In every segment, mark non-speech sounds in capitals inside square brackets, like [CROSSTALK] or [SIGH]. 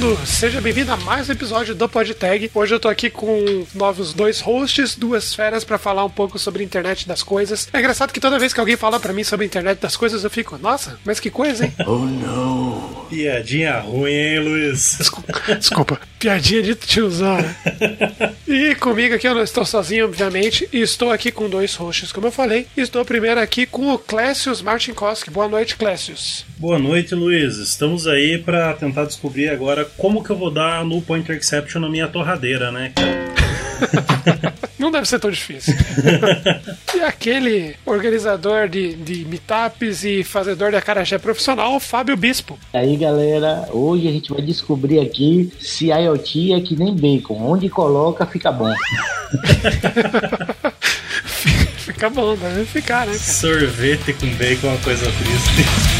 mundo! Seja bem-vindo a mais um episódio do PodTag. Hoje eu tô aqui com novos dois hosts, duas feras para falar um pouco sobre a internet das coisas. É engraçado que toda vez que alguém fala para mim sobre a internet das coisas, eu fico, nossa, mas que coisa, hein? Oh não! Piadinha ruim, hein, Luiz? Desculpa, desculpa. piadinha de tiozão. E comigo aqui eu não estou sozinho, obviamente, e estou aqui com dois hosts, como eu falei. Estou primeiro aqui com o Clécius Martinkoski. Boa noite, Clécius. Boa noite, Luiz. Estamos aí para tentar descobrir agora como que eu vou dar no Pointer Exception na minha torradeira, né, cara? [LAUGHS] Não deve ser tão difícil. [LAUGHS] e aquele organizador de, de meetups e fazedor de acarajé profissional, Fábio Bispo. E aí, galera, hoje a gente vai descobrir aqui se IoT é que nem bacon. Onde coloca, fica bom. [LAUGHS] fica bom, deve ficar, né? Cara? Sorvete com bacon é uma coisa triste.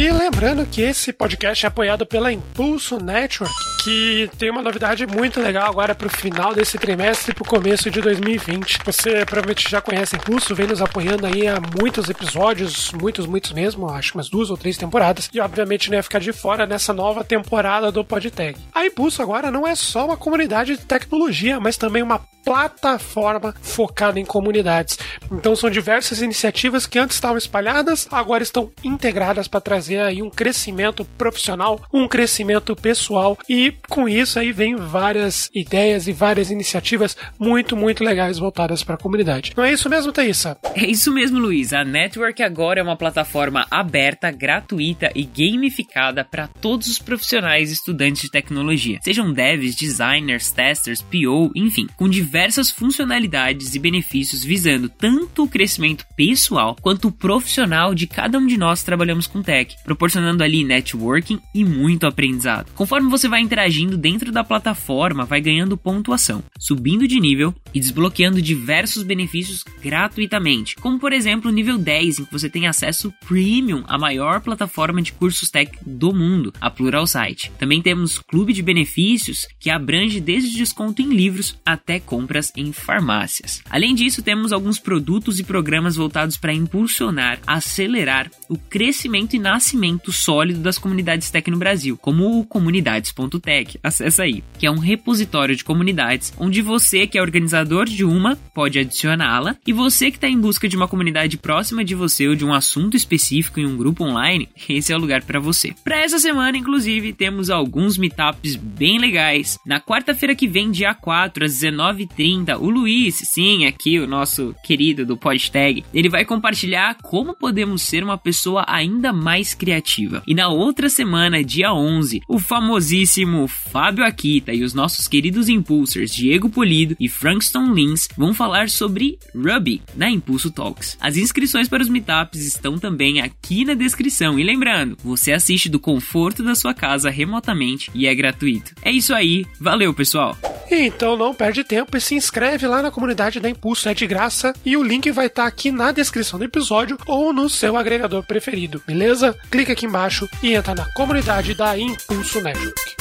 E lembrando que esse podcast é apoiado pela Impulso Network, que tem uma novidade muito legal agora para o final desse trimestre e para o começo de 2020. Você provavelmente já conhece Impulso, vem nos apoiando aí há muitos episódios, muitos, muitos mesmo, acho umas duas ou três temporadas, e obviamente não ia ficar de fora nessa nova temporada do PodTag. A Impulso agora não é só uma comunidade de tecnologia, mas também uma plataforma focada em comunidades. Então são diversas iniciativas que antes estavam espalhadas, agora estão integradas para trazer aí um crescimento profissional, um crescimento pessoal e com isso aí vem várias ideias e várias iniciativas muito, muito legais voltadas para a comunidade. Não é isso mesmo, Thaisa? É isso mesmo, Luiz. A Network agora é uma plataforma aberta, gratuita e gamificada para todos os profissionais e estudantes de tecnologia. Sejam devs, designers, testers, PO, enfim, com diversas funcionalidades e benefícios visando tanto o crescimento pessoal quanto o profissional de cada um de nós que trabalhamos com tech, proporcionando ali networking e muito aprendizado. Conforme você vai interagindo dentro da plataforma, vai ganhando pontuação, subindo de nível e desbloqueando diversos benefícios gratuitamente, como por exemplo o nível 10, em que você tem acesso premium à maior plataforma de cursos tech do mundo, a Pluralsight. Também temos clube de benefícios que abrange desde desconto em livros até compras em farmácias. Além disso, temos alguns produtos e programas voltados para impulsionar, acelerar o crescimento e nascimento sólido das comunidades tech no Brasil, como o comunidades.tech. Acesse aí, que é um repositório de comunidades onde você que é organizador de uma pode adicioná-la e você que está em busca de uma comunidade próxima de você ou de um assunto específico em um grupo online, [LAUGHS] esse é o lugar para você. Para essa semana, inclusive, temos alguns meetups bem legais. Na quarta-feira que vem, dia 4, às 19h30, o Luiz, sim, aqui o nosso querido do Podtag, ele vai compartilhar como podemos ser uma pessoa ainda mais criativa. E na outra semana, dia 11, o famosíssimo Fábio Akita e os nossos queridos impulsers Diego Polido e Frankston Lins vão falar sobre Ruby na Impulso Talks. As inscrições para os meetups estão também aqui na descrição. E lembrando, você assiste do conforto da sua casa remotamente e é gratuito. É isso aí, valeu pessoal! Então não perde tempo e se inscreve lá na comunidade da Impulso, é de graça e o link vai estar tá aqui na descrição do episódio ou no seu agregador preferido, beleza? Clica aqui embaixo e entra na comunidade da Impulso Network.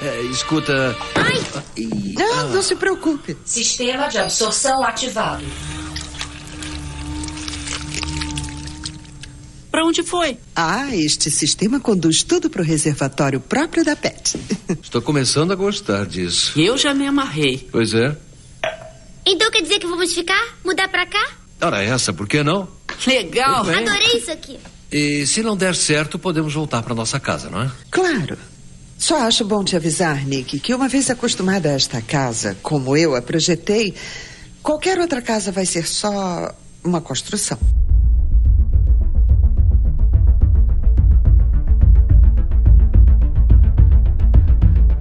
É, escuta. Ai! Não, não se preocupe. Sistema de absorção ativado. Para onde foi? Ah, este sistema conduz tudo para o reservatório próprio da PET. [LAUGHS] Estou começando a gostar disso. Eu já me amarrei. Pois é. Então quer dizer que vamos ficar? Mudar para cá? Ora, essa, por que não? Legal. Adorei isso aqui. E se não der certo, podemos voltar para nossa casa, não é? Claro. Só acho bom te avisar, Nick, que uma vez acostumada a esta casa, como eu a projetei, qualquer outra casa vai ser só uma construção.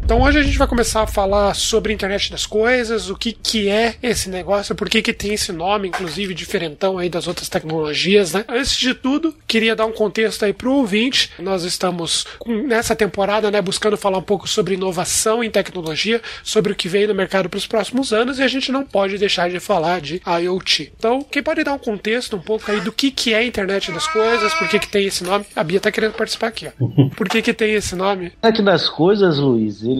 Então hoje a gente vai começar a falar sobre a internet das coisas, o que, que é esse negócio, por que, que tem esse nome, inclusive diferentão aí das outras tecnologias, né? Antes de tudo, queria dar um contexto aí pro ouvinte. Nós estamos nessa temporada, né, buscando falar um pouco sobre inovação em tecnologia, sobre o que vem no mercado para os próximos anos e a gente não pode deixar de falar de IoT. Então, quem pode dar um contexto um pouco aí do que, que é a internet das coisas, por que, que tem esse nome? A Bia tá querendo participar aqui, ó. [LAUGHS] Por que, que tem esse nome? A internet das coisas, Luiz, ele,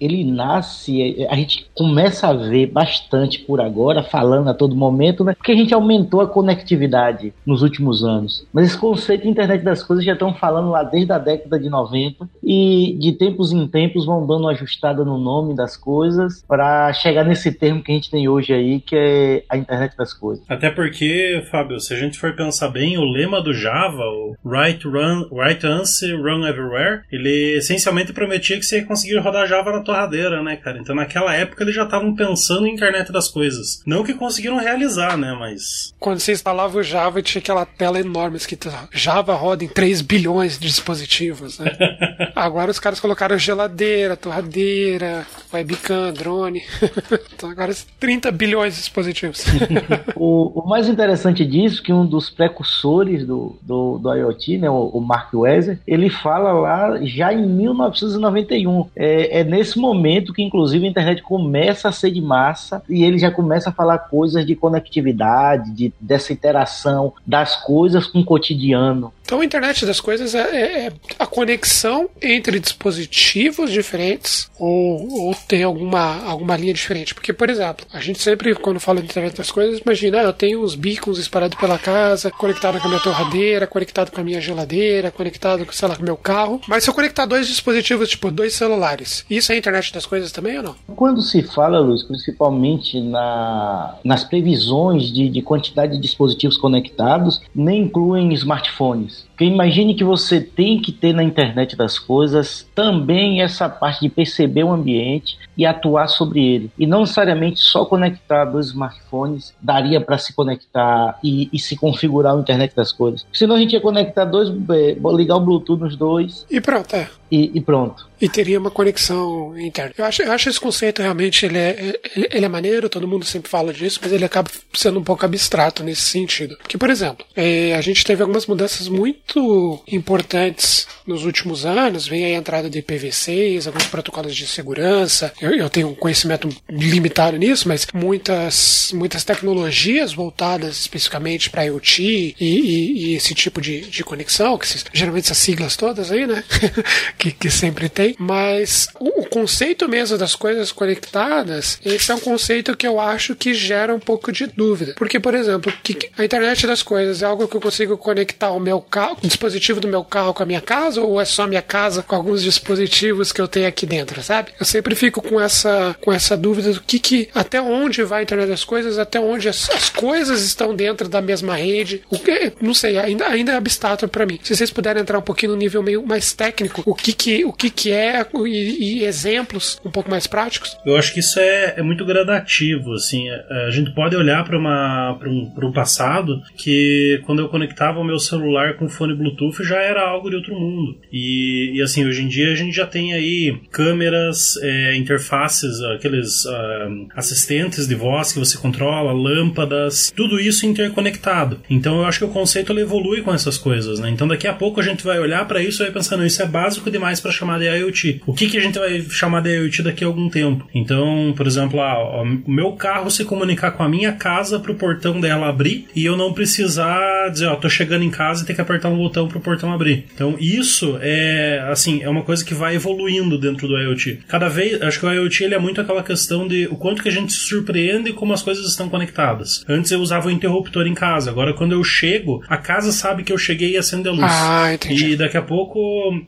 ele nasce, a gente começa a ver bastante por agora, falando a todo momento, né? Porque a gente aumentou a conectividade nos últimos anos. Mas esse conceito de internet das coisas já estão falando lá desde a década de 90 e de tempos em tempos vão dando uma ajustada no nome das coisas para chegar nesse termo que a gente tem hoje aí, que é a internet das coisas. Até porque, Fábio, se a gente for pensar bem, o lema do Java, o Write, Run, Write Answer, Run Everywhere, ele essencialmente prometia que você ia conseguir rodar Java na torradeira, né, cara? Então naquela época eles já estavam pensando em internet das coisas. Não que conseguiram realizar, né, mas... Quando você instalava o Java, tinha aquela tela enorme escrita Java roda em 3 bilhões de dispositivos, né? [LAUGHS] agora os caras colocaram geladeira, torradeira, webcam, drone. [LAUGHS] então agora 30 bilhões de dispositivos. [LAUGHS] o, o, mais interessante disso, que um dos precursores do, do, do IoT, né, o, o Mark Weiser, ele fala lá já em 1991. É, é nesse momento que, inclusive, a internet começa a ser de massa e ele já começa a falar coisas de conectividade, de, dessa interação das coisas com o cotidiano. Então, a internet das coisas é, é, é a conexão entre dispositivos diferentes ou, ou tem alguma, alguma linha diferente. Porque, por exemplo, a gente sempre, quando fala de internet das coisas, imagina, ah, eu tenho os beacons espalhados pela casa, conectado com a minha torradeira, conectado com a minha geladeira, conectado, sei lá, com o meu carro. Mas se eu conectar dois dispositivos, tipo dois celulares, isso é a internet das coisas também ou não? Quando se fala, Luz, principalmente na, nas previsões de, de quantidade de dispositivos conectados, nem incluem smartphones. Porque imagine que você tem que ter na internet das coisas também essa parte de perceber o ambiente e atuar sobre ele. E não necessariamente só conectar dois smartphones daria para se conectar e, e, se configurar a internet das coisas. Senão a gente ia conectar dois, é, ligar o Bluetooth nos dois. E pronto, é. E, e pronto e teria uma conexão interna. Eu acho, eu acho esse conceito realmente ele é, ele, ele, é maneiro, todo mundo sempre fala disso, mas ele acaba sendo um pouco abstrato nesse sentido. Porque, por exemplo, é, a gente teve algumas mudanças muito importantes nos últimos anos, vem a entrada de IPv6, alguns protocolos de segurança. Eu, eu tenho um conhecimento limitado nisso, mas muitas, muitas tecnologias voltadas especificamente para IoT e, e, e, esse tipo de, de conexão, que geralmente essas siglas todas aí, né? [LAUGHS] que, que sempre tem mas o, o, conceito mesmo das coisas conectadas, esse é um conceito que eu acho que gera um pouco de dúvida. Porque, por exemplo, que a internet das coisas é algo que eu consigo conectar o meu carro, o dispositivo do meu carro com a minha casa, ou é só a minha casa com alguns dispositivos que eu tenho aqui dentro, sabe? Eu sempre fico com essa, com essa dúvida do que, que até onde vai a internet das coisas, até onde as, as coisas estão dentro da mesma rede. O que, não sei, ainda, ainda é abstrato para mim. Se vocês puderem entrar um pouquinho no nível meio mais técnico, o que que, o que, que é é e, e, exemplos um pouco mais práticos? Eu acho que isso é, é muito gradativo, assim, a, a gente pode olhar para uma para um, um passado que quando eu conectava o meu celular com fone Bluetooth já era algo de outro mundo e, e assim hoje em dia a gente já tem aí câmeras, é, interfaces, aqueles uh, assistentes de voz que você controla, lâmpadas, tudo isso interconectado. Então eu acho que o conceito ele evolui com essas coisas, né? Então daqui a pouco a gente vai olhar para isso e vai pensando isso é básico demais para chamar de IoT. O que, que a gente vai chamar de IoT daqui a algum tempo? Então, por exemplo, ah, o meu carro se comunicar com a minha casa para o portão dela abrir e eu não precisar dizer, ó, tô chegando em casa e ter que apertar um botão para o portão abrir. Então, isso é, assim, é uma coisa que vai evoluindo dentro do IoT. Cada vez, acho que IoT ele é muito aquela questão de o quanto que a gente se surpreende como as coisas estão conectadas. Antes eu usava o interruptor em casa, agora quando eu chego, a casa sabe que eu cheguei e acende a luz. Ah, entendi. E daqui a pouco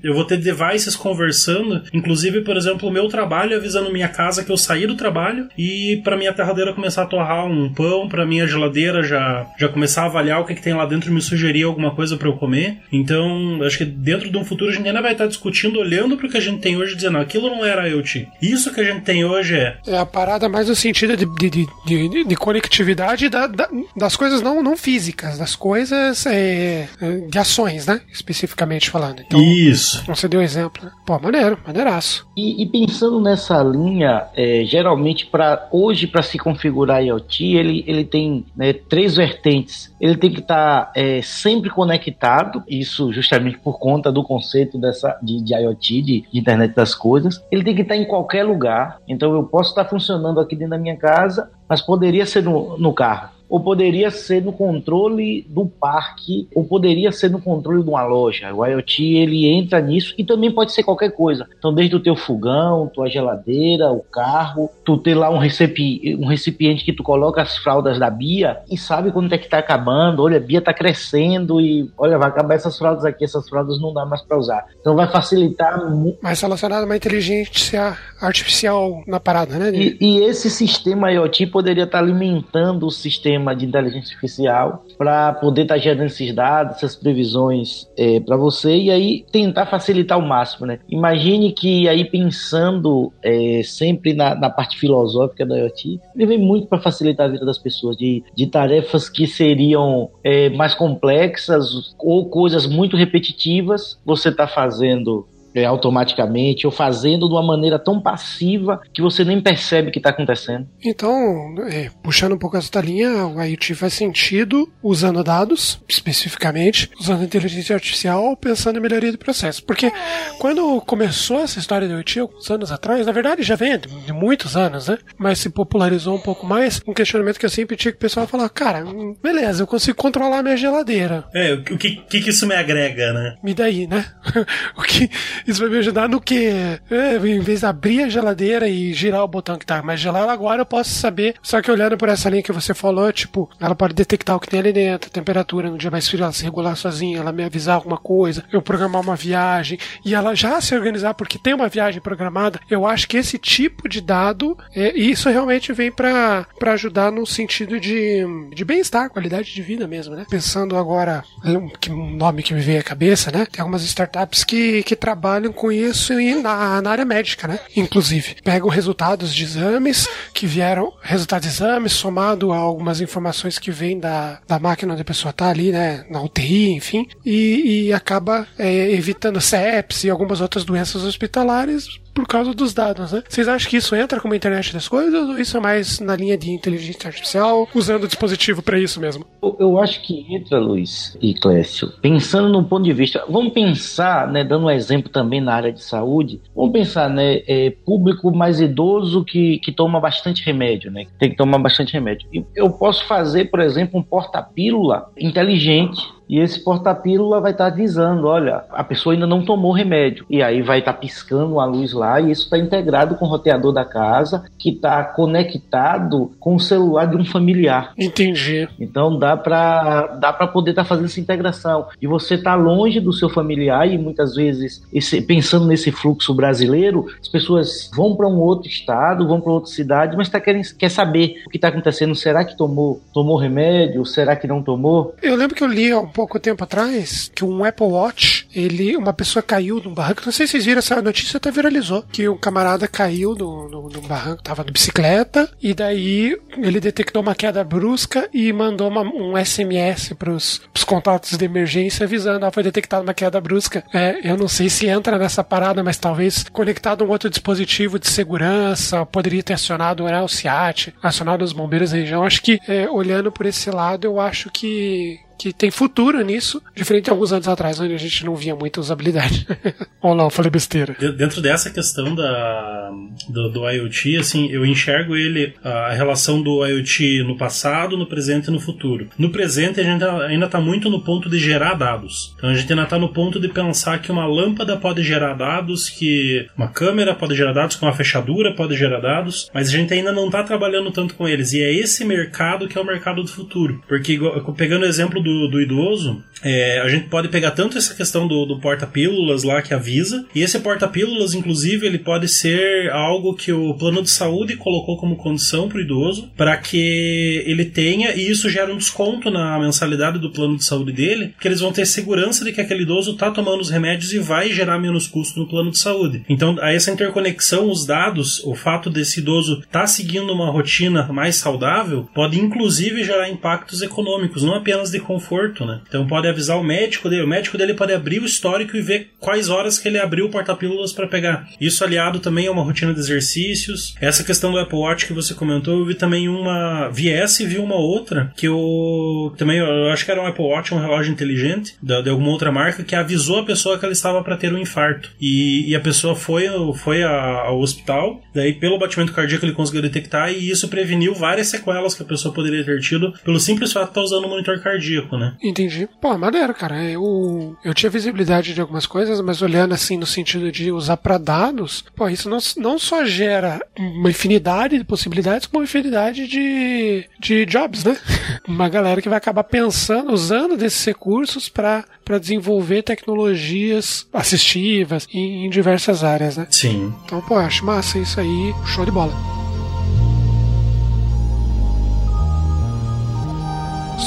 eu vou ter devices conversando inclusive, por exemplo, o meu trabalho avisando minha casa que eu saí do trabalho e para minha terradeira começar a torrar um pão, para minha geladeira já, já começar a avaliar o que, que tem lá dentro e me sugerir alguma coisa para eu comer. Então, acho que dentro de um futuro a gente ainda vai estar discutindo, olhando para o que a gente tem hoje, dizendo aquilo não era IoT. Isso que a gente tem hoje é. É a parada mais no sentido de, de, de, de conectividade da, da, das coisas não, não físicas, das coisas é, de ações, né? Especificamente falando. Então, Isso. Você deu exemplo. Né? Pô, maneiro maneiro, maneiraço. E, e pensando nessa linha, é, geralmente para hoje para se configurar IoT, ele, ele tem né, três vertentes. Ele tem que estar tá, é, sempre conectado, isso justamente por conta do conceito dessa de, de IoT, de, de, internet das coisas. Ele tem que estar tá em qualquer lugar. Então eu posso estar funcionando aqui dentro da minha casa, mas poderia ser no, no carro ou poderia ser no controle do parque, ou poderia ser no controle de uma loja. O IoT ele entra nisso e também pode ser qualquer coisa. Então, desde o teu fogão, tua geladeira, o carro, tu ter lá um, recipi um recipiente que tu coloca as fraldas da Bia e sabe quando é que tá acabando. Olha, a Bia tá crescendo e olha, vai acabar essas fraldas aqui, essas fraldas não dá mais para usar. Então vai facilitar muito. Mais relacionado a uma inteligência artificial na parada, né? E, e esse sistema IoT poderia estar tá alimentando o sistema de inteligência artificial para poder estar tá gerando esses dados, essas previsões é, para você e aí tentar facilitar ao máximo, né? Imagine que aí pensando é, sempre na, na, parte filosófica da IoT, ele vem muito para facilitar a vida das pessoas, de, de tarefas que seriam é, mais complexas ou coisas muito repetitivas, você está fazendo é, automaticamente ou fazendo de uma maneira tão passiva que você nem percebe que está acontecendo. Então, é, puxando um pouco essa linha, o IoT faz sentido usando dados, especificamente, usando inteligência artificial, pensando em melhoria do processo. Porque quando começou essa história do IoT, alguns anos atrás, na verdade já vem de muitos anos, né? Mas se popularizou um pouco mais, um questionamento que eu sempre tinha que o pessoal falar, cara, beleza, eu consigo controlar minha geladeira. É, o que, que, que isso me agrega, né? Me daí, né? [LAUGHS] o que isso vai me ajudar no quê? É, em vez de abrir a geladeira e girar o botão que tá mais gelado, agora eu posso saber. Só que olhando por essa linha que você falou, tipo, ela pode detectar o que tem ali dentro, a temperatura no dia mais frio, ela se regular sozinha, ela me avisar alguma coisa, eu programar uma viagem e ela já se organizar porque tem uma viagem programada. Eu acho que esse tipo de dado, é, isso realmente vem para ajudar no sentido de, de bem-estar, qualidade de vida mesmo, né? Pensando agora, um nome que me veio à cabeça, né? Tem algumas startups que, que trabalham trabalham com isso na, na área médica, né? Inclusive, pegam resultados de exames que vieram, resultados de exames somado a algumas informações que vêm da, da máquina onde a pessoa está ali, né? Na UTI, enfim, e, e acaba é, evitando sepsis e algumas outras doenças hospitalares por causa dos dados, né? Vocês acham que isso entra como internet das coisas ou isso é mais na linha de inteligência artificial, usando o dispositivo para isso mesmo? Eu, eu, acho que entra, Luiz e Clécio, pensando no ponto de vista, vamos pensar, né, dando um exemplo também na área de saúde, vamos pensar, né, é, público mais idoso que, que toma bastante remédio, né, tem que tomar bastante remédio. Eu posso fazer, por exemplo, um porta-pílula inteligente e esse porta-pílula vai estar tá avisando, olha, a pessoa ainda não tomou remédio. E aí vai estar tá piscando uma luz lá e isso está integrado com o roteador da casa, que está conectado com o celular de um familiar. Entendi. Então dá para dá para poder estar tá fazendo essa integração. E você está longe do seu familiar e muitas vezes esse, pensando nesse fluxo brasileiro, as pessoas vão para um outro estado, vão para outra cidade, mas tá querendo quer saber o que está acontecendo. Será que tomou tomou remédio? Será que não tomou? Eu lembro que eu li um pouco tempo atrás que um Apple Watch, ele, uma pessoa caiu num barranco. Não sei se vocês viram essa notícia, até viralizou. Que um camarada caiu no, no, no barranco, tava de bicicleta, e daí ele detectou uma queda brusca e mandou uma, um SMS pros, pros contatos de emergência avisando, ah, foi detectada uma queda brusca. É, eu não sei se entra nessa parada, mas talvez conectado a um outro dispositivo de segurança, poderia ter acionado né, o SIAT, acionado os bombeiros da região. Acho que, é, olhando por esse lado, eu acho que que tem futuro nisso, diferente de alguns anos atrás, onde a gente não via muita usabilidade. [LAUGHS] Ou não, falei besteira. Dentro dessa questão da, do, do, IoT, assim, eu enxergo ele, a relação do IoT no passado, no presente e no futuro. No presente, a gente ainda está muito no ponto de gerar dados. Então a gente ainda está no ponto de pensar que uma lâmpada pode gerar dados, que uma câmera pode gerar dados, que uma fechadura pode gerar dados, mas a gente ainda não está trabalhando tanto com eles. E é esse mercado que é o mercado do futuro. Porque, pegando o exemplo do do, do idoso, é, a gente pode pegar tanto essa questão do, do porta-pílulas lá que avisa, e esse porta-pílulas, inclusive, ele pode ser algo que o plano de saúde colocou como condição para o idoso, para que ele tenha, e isso gera um desconto na mensalidade do plano de saúde dele, que eles vão ter segurança de que aquele idoso está tomando os remédios e vai gerar menos custo no plano de saúde. Então, a essa interconexão, os dados, o fato desse idoso estar tá seguindo uma rotina mais saudável, pode inclusive gerar impactos econômicos, não apenas de né? Então pode avisar o médico dele, o médico dele pode abrir o histórico e ver quais horas que ele abriu o porta-pílulas para pegar. Isso aliado também a uma rotina de exercícios. Essa questão do Apple Watch que você comentou, eu vi também uma, vi essa e vi uma outra que eu também eu acho que era um Apple Watch, um relógio inteligente de, alguma outra marca que avisou a pessoa que ela estava para ter um infarto. E, e, a pessoa foi, foi a, ao hospital, daí pelo batimento cardíaco ele conseguiu detectar e isso preveniu várias sequelas que a pessoa poderia ter tido pelo simples fato de estar usando um monitor cardíaco, né? Entendi. Pô, maneiro, cara. Eu, eu tinha visibilidade de algumas coisas, mas olhando assim no sentido de usar para dados, pô, isso não, não só gera uma infinidade de possibilidades, como uma infinidade de, de jobs, né? [LAUGHS] Uma galera que vai acabar pensando, usando desses recursos para desenvolver tecnologias assistivas em, em diversas áreas, né? Sim. Então, pô, acho massa isso aí, show de bola.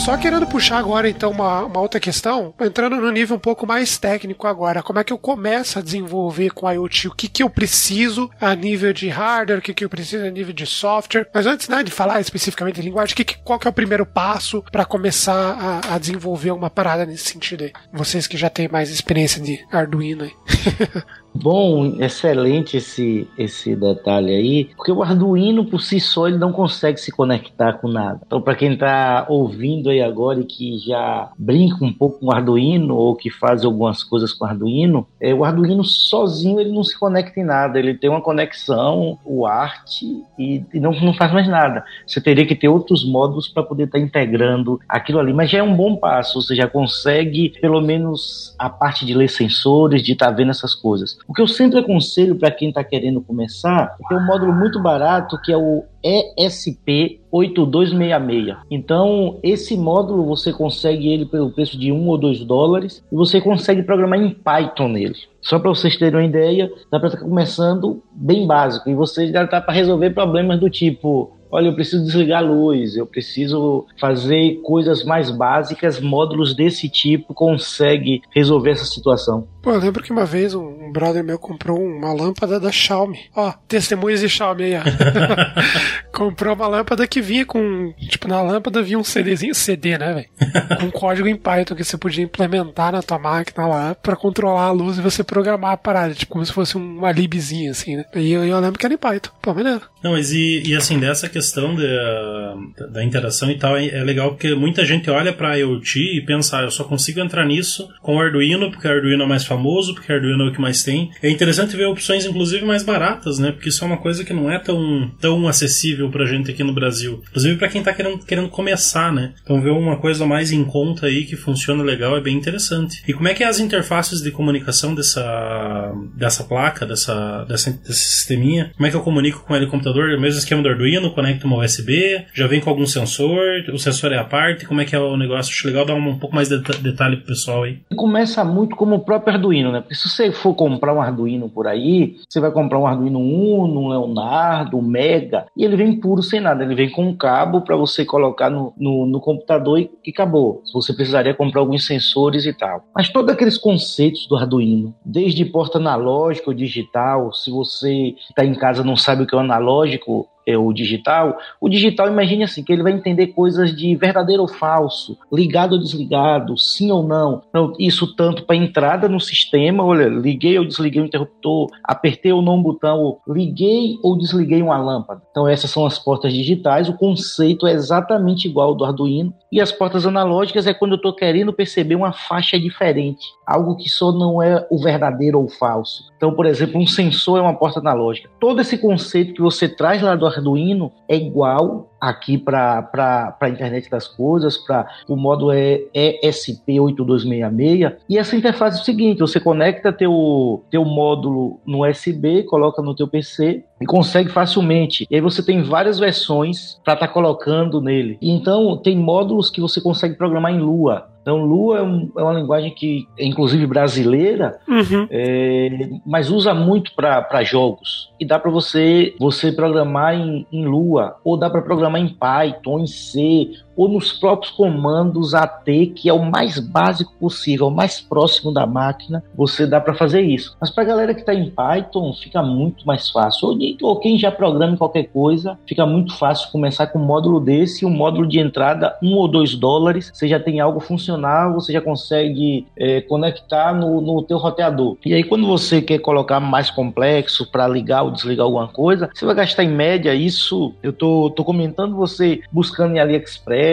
Só querendo puxar agora então uma, uma outra questão, entrando no nível um pouco mais técnico agora, como é que eu começo a desenvolver com IoT? O que, que eu preciso a nível de hardware, o que, que eu preciso a nível de software? Mas antes né, de falar especificamente de linguagem, que, que, qual que é o primeiro passo para começar a, a, desenvolver uma parada nesse sentido aí? Vocês que já têm mais experiência de Arduino aí. [LAUGHS] Bom, excelente esse, esse detalhe aí, porque o Arduino por si só ele não consegue se conectar com nada. Então, para quem está ouvindo aí agora e que já brinca um pouco com o Arduino ou que faz algumas coisas com o Arduino, é, o Arduino sozinho ele não se conecta em nada. Ele tem uma conexão, o ART e, e não, não faz mais nada. Você teria que ter outros módulos para poder estar tá integrando aquilo ali, mas já é um bom passo. Você já consegue pelo menos a parte de ler sensores, de estar tá vendo essas coisas. O que eu sempre aconselho para quem está querendo começar é um módulo muito barato que é o ESP 8266. Então, esse módulo você consegue ele pelo preço de 1 ou 2 dólares e você consegue programar em Python nele. Só para vocês terem uma ideia, dá para estar começando bem básico e você já está para resolver problemas do tipo olha, eu preciso desligar a luz, eu preciso fazer coisas mais básicas, módulos desse tipo consegue resolver essa situação. Pô, eu lembro que uma vez um brother meu comprou uma lâmpada da Xiaomi. Ó, testemunhas de Xiaomi aí, ó. [LAUGHS] comprou uma lâmpada que vinha com, tipo, na lâmpada vinha um CDzinho, CD, né, velho? [LAUGHS] com código em Python que você podia implementar na tua máquina lá para controlar a luz e você programar a parada, tipo, como se fosse uma libzinha, assim, né? E eu, eu lembro que era em Python. Pô, maneiro. Não, mas e, e assim, dessa questão de, da interação e tal, é, é legal porque muita gente olha pra IoT e pensa, ah, eu só consigo entrar nisso com o Arduino, porque o Arduino é mais famoso, porque o Arduino é o que mais tem. É interessante ver opções, inclusive, mais baratas, né? Porque isso é uma coisa que não é tão, tão acessível pra gente aqui no Brasil. Inclusive para quem tá querendo, querendo começar, né? Então ver uma coisa mais em conta aí que funciona legal é bem interessante. E como é que é as interfaces de comunicação dessa, dessa placa, dessa, dessa, desse sisteminha? Como é que eu comunico com ele no computador? O mesmo esquema do Arduino, conecto uma USB, já vem com algum sensor, o sensor é a parte, como é que é o negócio? Acho legal dar um, um pouco mais de detalhe pro pessoal aí. Começa muito como o próprio Arduino, né? Porque se você for comprar um Arduino por aí, você vai comprar um Arduino Uno, um Leonardo, um Mega, e ele vem puro sem nada. Ele vem com um cabo para você colocar no, no, no computador e, e acabou. Você precisaria comprar alguns sensores e tal. Mas todos aqueles conceitos do Arduino, desde porta analógica ou digital, se você está em casa não sabe o que é o analógico, é, o digital, o digital imagine assim, que ele vai entender coisas de verdadeiro ou falso, ligado ou desligado, sim ou não. Então, isso tanto para entrada no sistema, olha, liguei ou desliguei o interruptor, apertei ou não um botão, liguei ou desliguei uma lâmpada. Então essas são as portas digitais, o conceito é exatamente igual ao do Arduino. E as portas analógicas é quando eu estou querendo perceber uma faixa diferente, algo que só não é o verdadeiro ou falso. Então, por exemplo, um sensor é uma porta analógica. Todo esse conceito que você traz lá do Arduino é igual aqui para a internet das coisas, para o módulo é ESP8266. E essa interface é o seguinte, você conecta teu, teu módulo no USB, coloca no teu PC e consegue facilmente. E aí você tem várias versões para estar tá colocando nele. Então tem módulos que você consegue programar em Lua. Então, Lua é, um, é, uma linguagem que é inclusive brasileira, uhum. é, mas usa muito para jogos. E dá para você você programar em, em Lua, ou dá para programar em Python, em C, ou nos próprios comandos AT, que é o mais básico possível, o mais próximo da máquina, você dá para fazer isso. Mas para a galera que está em Python, fica muito mais fácil. Ou, quem já programa qualquer coisa, fica muito fácil começar com um módulo desse, um módulo de entrada, um ou dois dólares, você já tem algo funcional, você já consegue é, conectar no, no teu roteador. E aí quando você quer colocar mais complexo para ligar ou desligar alguma coisa, você vai gastar em média isso, eu tô, tô comentando você buscando em AliExpress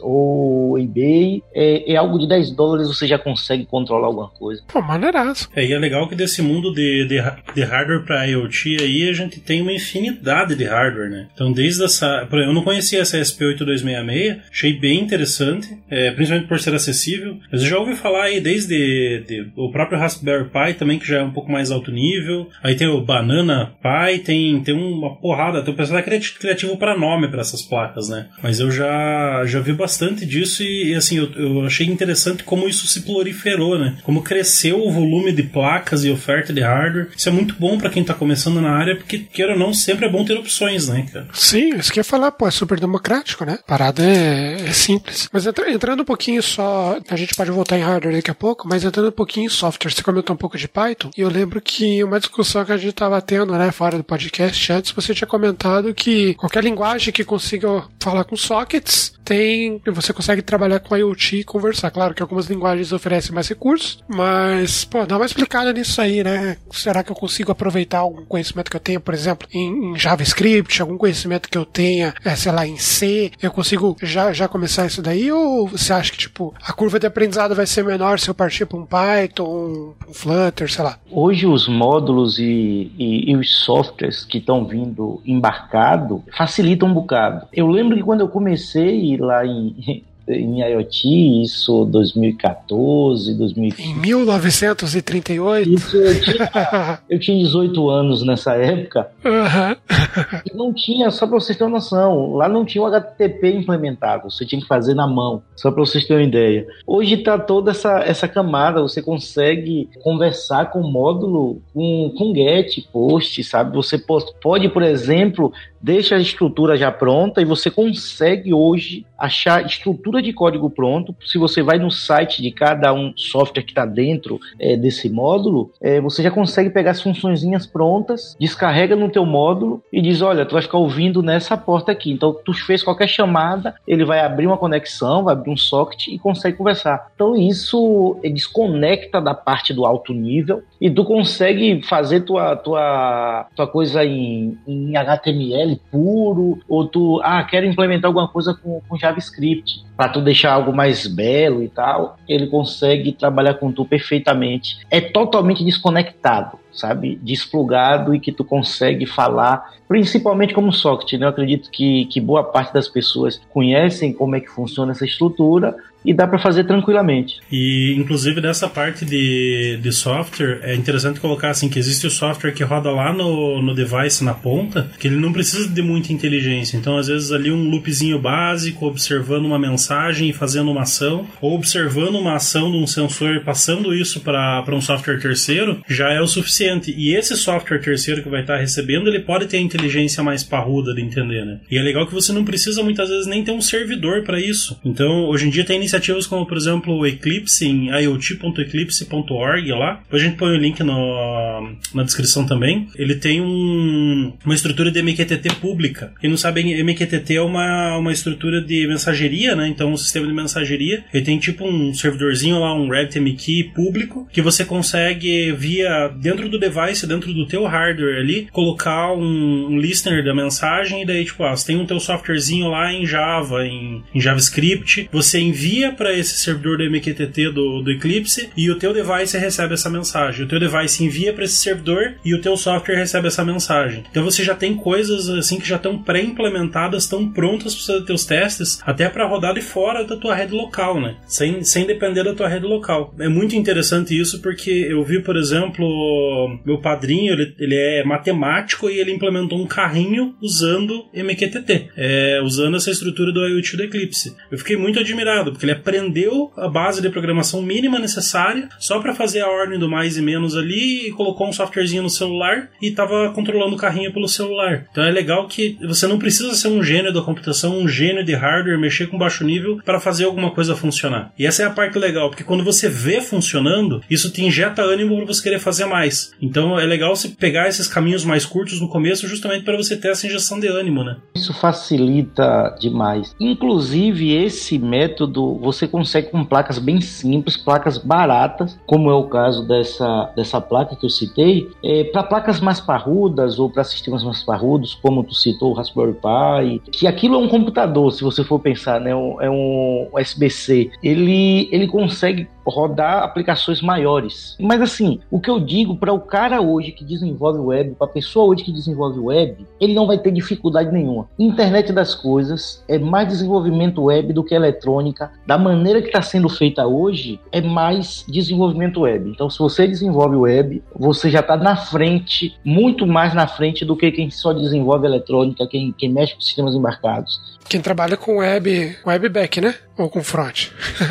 ou eBay, é, é algo de 10 dólares você já consegue controlar alguma coisa. Pô, maneiraço. É, e é legal que desse mundo de, de, de hardware para IoT aí, a gente tem uma infinidade de hardware, né? Então, desde essa. Eu não conhecia essa SP8266, achei bem interessante, é, principalmente por ser acessível. Mas eu já ouvi falar aí desde de, o próprio Raspberry Pi também, que já é um pouco mais alto nível. Aí tem o Banana Pi, tem, tem uma porrada. Tem o pessoal é criativo para nome para essas placas, né? Mas eu já, já vi bastante disso e, assim, eu, eu achei interessante como isso se proliferou, né? Como cresceu o volume de placas e oferta de hardware. Isso é muito bom para quem tá começando na área, porque, queira ou não, sempre é bom ter opções, né, cara? Sim, isso que ia falar, pô, é super democrático, né? Parada é, é simples. Mas entra, entrando um pouquinho só, a gente pode voltar em hardware daqui a pouco, mas entrando um pouquinho em software, você comentou um pouco de Python, e eu lembro que uma discussão que a gente tava tendo, né, fora do podcast, antes você tinha comentado que qualquer linguagem que consiga falar com sockets tem, você consegue trabalhar com IoT e conversar. Claro que algumas linguagens oferecem mais recursos, mas, pô, dá uma explicada nisso aí, né? Será que eu consigo aproveitar algum conhecimento que eu tenho, por exemplo, em, em JavaScript, algum conhecimento que eu tenha, é, sei lá, em C, eu consigo já, já começar isso daí? Ou você acha que, tipo, a curva de aprendizado vai ser menor se eu partir para um Python, um, Flutter, sei lá? Hoje os módulos e, e, e os softwares que estão vindo embarcado facilitam um bocado. Eu lembro que quando eu comecei lá em, [LAUGHS] em IoT, isso 2014, 2015. Em 1938? Isso eu tinha, eu tinha 18 anos nessa época. Uhum. E não tinha, só para vocês terem uma noção, lá não tinha o HTTP implementado, você tinha que fazer na mão, só para vocês terem uma ideia. Hoje está toda essa, essa camada, você consegue conversar com o módulo com, com GET, POST, sabe? Você pode, por exemplo, deixa a estrutura já pronta e você consegue hoje achar estrutura de código pronto. Se você vai no site de cada um software que está dentro é, desse módulo, é, você já consegue pegar as funçõezinhas prontas, descarrega no teu módulo e diz, olha, tu vai ficar ouvindo nessa porta aqui. Então, tu fez qualquer chamada, ele vai abrir uma conexão, vai abrir um socket e consegue conversar. Então, isso desconecta da parte do alto nível e tu consegue fazer tua, tua, tua coisa em, em HTML puro, ou tu, ah, quero implementar alguma coisa com, com JavaScript, para tu deixar algo mais belo e tal, ele consegue trabalhar com tu perfeitamente. É totalmente desconectado, sabe? Desplugado e que tu consegue falar, principalmente como socket. Né? Eu acredito que, que boa parte das pessoas conhecem como é que funciona essa estrutura, e dá para fazer tranquilamente. E inclusive nessa parte de, de software é interessante colocar assim que existe o software que roda lá no, no device na ponta, que ele não precisa de muita inteligência. Então às vezes ali um loopzinho básico observando uma mensagem e fazendo uma ação, ou observando uma ação de um sensor e passando isso para um software terceiro, já é o suficiente. E esse software terceiro que vai estar recebendo, ele pode ter a inteligência mais parruda de entender, né? E é legal que você não precisa muitas vezes nem ter um servidor para isso. Então hoje em dia tem iniciativas como, por exemplo, o Eclipse em iot.eclipse.org lá. A gente põe o link no, na descrição também. Ele tem um, uma estrutura de MQTT pública. Quem não sabe, MQTT é uma, uma estrutura de mensageria, né? Então, um sistema de mensageria. Ele tem tipo um servidorzinho lá, um RabbitMQ público, que você consegue via dentro do device, dentro do teu hardware ali, colocar um, um listener da mensagem e daí, tipo, ah, você tem um teu softwarezinho lá em Java, em, em JavaScript, você envia envia para esse servidor do MQTT do, do Eclipse e o teu device recebe essa mensagem. O teu device envia para esse servidor e o teu software recebe essa mensagem. Então você já tem coisas assim que já estão pré-implementadas, estão prontas para fazer teus testes, até para rodar de fora da tua rede local, né? Sem, sem depender da tua rede local. É muito interessante isso porque eu vi, por exemplo, meu, meu padrinho, ele, ele é matemático e ele implementou um carrinho usando MQTT, é, usando essa estrutura do IoT do Eclipse. Eu fiquei muito admirado, porque ele aprendeu a base de programação mínima necessária só para fazer a ordem do mais e menos ali e colocou um softwarezinho no celular e estava controlando o carrinho pelo celular. Então é legal que você não precisa ser um gênio da computação, um gênio de hardware, mexer com baixo nível para fazer alguma coisa funcionar. E essa é a parte legal, porque quando você vê funcionando, isso te injeta ânimo para você querer fazer mais. Então é legal você pegar esses caminhos mais curtos no começo, justamente para você ter essa injeção de ânimo, né? Isso facilita demais. Inclusive, esse método você consegue com placas bem simples, placas baratas, como é o caso dessa, dessa placa que eu citei, é, para placas mais parrudas ou para sistemas mais parrudos, como tu citou, o Raspberry Pi, que aquilo é um computador, se você for pensar, né? É um USB-C. Ele, ele consegue rodar aplicações maiores. Mas assim, o que eu digo para o cara hoje que desenvolve web, para a pessoa hoje que desenvolve web, ele não vai ter dificuldade nenhuma. Internet das coisas é mais desenvolvimento web do que eletrônica. Da maneira que está sendo feita hoje, é mais desenvolvimento web. Então, se você desenvolve web, você já está na frente, muito mais na frente do que quem só desenvolve eletrônica, quem, quem mexe com sistemas embarcados. Quem trabalha com web, web back, né? Ou com front? [LAUGHS]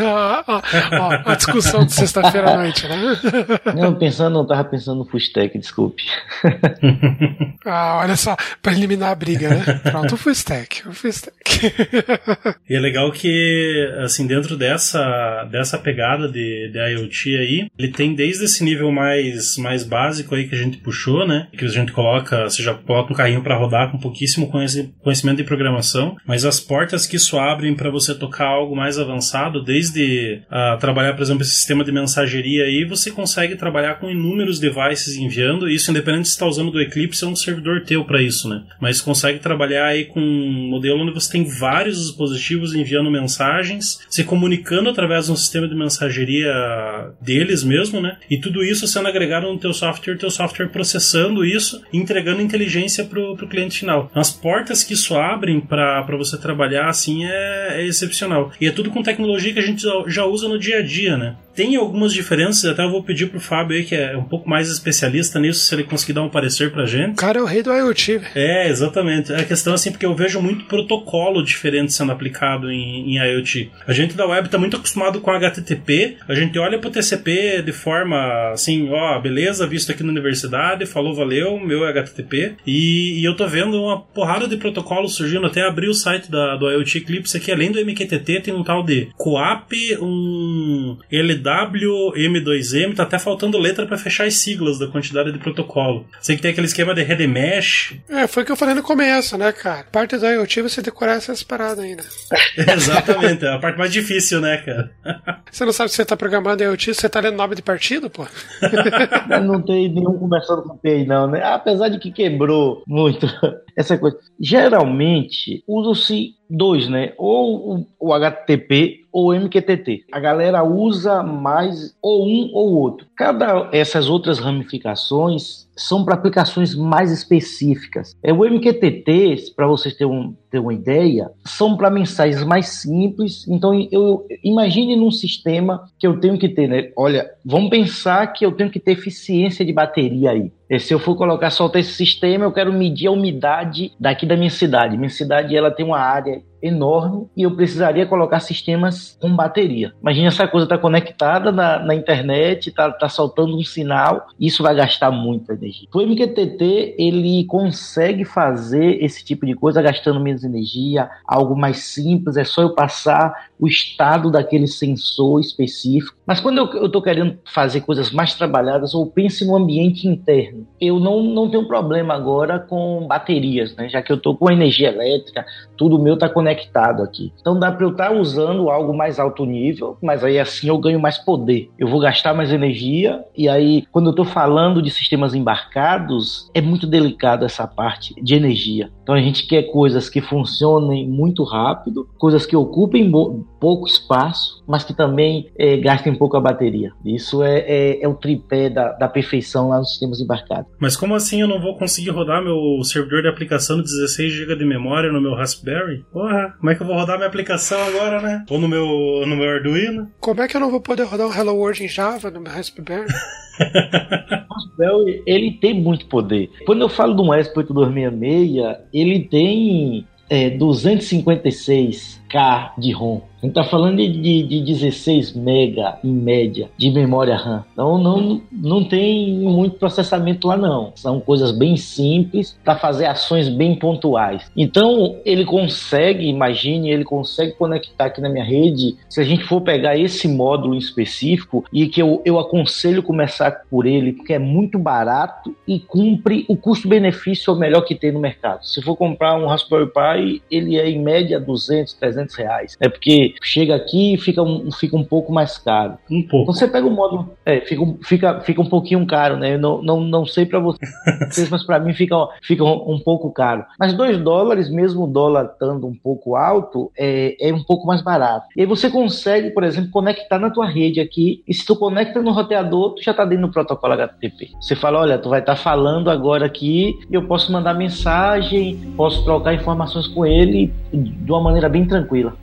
a discussão de sexta-feira à noite, né? Não, pensando, não tava pensando no full stack, desculpe. [LAUGHS] ah, olha só, para eliminar a briga, né? Pronto, o full stack, o full stack. e é legal que, assim, dentro dessa, dessa pegada de, de IoT aí, ele tem desde esse nível mais, mais básico aí que a gente puxou, né? Que a gente coloca, você já coloca um carrinho para rodar com pouquíssimo conhecimento de programação, mas as portas que isso abrem para você tocar algo mais avançado, desde uh, trabalhar, por exemplo, esse sistema de mensageria aí, você consegue trabalhar com inúmeros devices enviando, isso independente se está usando do Eclipse ou um servidor teu para isso, né? Mas consegue trabalhar aí com um modelo onde você tem vários dispositivos enviando mensagens, se comunicando através de um sistema de mensageria deles mesmo, né? E tudo isso sendo agregado no teu software, teu software processando isso entregando inteligência pro, pro cliente final. As portas que isso abrem para você trabalhar assim é, é excepcional. E é tudo com tecnologia que a gente já usa no dia a dia, né? Tem algumas diferenças, até eu vou pedir pro Fábio aí, que é um pouco mais especialista nisso, se ele conseguir dar um parecer pra gente. O cara é o rei do IoT. É, exatamente. É a questão assim, porque eu vejo muito protocolo diferente sendo aplicado em, em IoT. A gente da web tá muito acostumado com HTTP, a gente olha pro TCP de forma assim, ó, beleza, visto aqui na universidade, falou, valeu, meu é HTTP. E, e eu tô vendo uma porrada de protocolos surgindo, até abri o site da, do IoT Eclipse aqui, além do MQTT, tem um tal de Coap, um LW, M2M, tá até faltando letra para fechar as siglas da quantidade de protocolo. Sei que tem aquele esquema de head mesh. É, foi o que eu falei no começo, né, cara? Parte do IoT você decorar essas paradas ainda. [LAUGHS] Exatamente, é a parte mais difícil, né, cara? [LAUGHS] você não sabe se você tá programando IoT, você tá lendo nome de partido, pô? [LAUGHS] não tem nenhum conversando com o TI, não, né? Apesar de que quebrou muito essa coisa. Geralmente, usa-se dois, né? Ou o HTTP ou MQTT. A galera usa mais ou um ou outro. Cada essas outras ramificações são para aplicações mais específicas. É o MQTT, para vocês terem um, ter uma ideia, são para mensagens mais simples. Então, eu imagine num sistema que eu tenho que ter, né? Olha, vamos pensar que eu tenho que ter eficiência de bateria aí. Se eu for colocar só esse sistema, eu quero medir a umidade daqui da minha cidade. Minha cidade ela tem uma área enorme e eu precisaria colocar sistemas com bateria. Imagina essa coisa está conectada na, na internet, está tá soltando um sinal, isso vai gastar muita energia. O MQTT ele consegue fazer esse tipo de coisa gastando menos energia, algo mais simples, é só eu passar o estado daquele sensor específico. Mas quando eu estou querendo fazer coisas mais trabalhadas, ou pense no ambiente interno, eu não, não tenho problema agora com baterias, né? já que eu estou com energia elétrica, tudo meu está conectado aqui. Então dá para eu estar tá usando algo mais alto nível, mas aí assim eu ganho mais poder. Eu vou gastar mais energia, e aí quando eu estou falando de sistemas embarcados, é muito delicado essa parte de energia. Então a gente quer coisas que funcionem muito rápido, coisas que ocupem pouco espaço, mas que também é, gastem pouco a bateria. Isso é, é, é o tripé da, da, perfeição lá nos sistemas embarcados. Mas como assim eu não vou conseguir rodar meu servidor de aplicação de 16 GB de memória no meu Raspberry? Porra, rodar? Como é que eu vou rodar minha aplicação agora, né? Ou no meu, no meu Arduino? Como é que eu não vou poder rodar um Hello World em Java no meu Raspberry? O [LAUGHS] Raspberry, ele tem muito poder. Quando eu falo de um ESP 8266, ele tem é, 256K de ROM. A gente tá falando de, de, de 16 mega em média de memória RAM. Então não, não tem muito processamento lá não. São coisas bem simples para fazer ações bem pontuais. Então ele consegue, imagine, ele consegue conectar aqui na minha rede. Se a gente for pegar esse módulo em específico e que eu, eu aconselho começar por ele porque é muito barato e cumpre o custo-benefício melhor que tem no mercado. Se for comprar um Raspberry Pi, ele é em média 200, 300 reais. É porque chega aqui e fica um, fica um pouco mais caro. Um pouco. Então você pega o módulo, é, fica, fica, fica um pouquinho caro, né? Eu não, não, não sei para vocês, [LAUGHS] mas para mim fica, fica um, um, pouco caro. Mas 2 dólares, mesmo o dólar estando um pouco alto, é, é um pouco mais barato. E aí você consegue, por exemplo, conectar na tua rede aqui, e se tu conecta no roteador, tu já tá dentro do protocolo HTTP. Você fala, olha, tu vai estar tá falando agora aqui, e eu posso mandar mensagem, posso trocar informações com ele de uma maneira bem tranquila.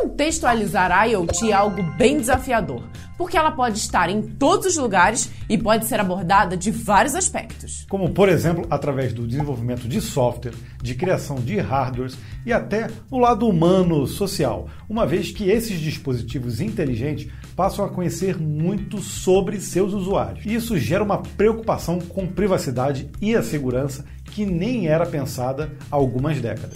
Contextualizar a IoT é algo bem desafiador, porque ela pode estar em todos os lugares e pode ser abordada de vários aspectos. Como, por exemplo, através do desenvolvimento de software, de criação de hardwares e até no lado humano social, uma vez que esses dispositivos inteligentes passam a conhecer muito sobre seus usuários. Isso gera uma preocupação com privacidade e a segurança que nem era pensada há algumas décadas.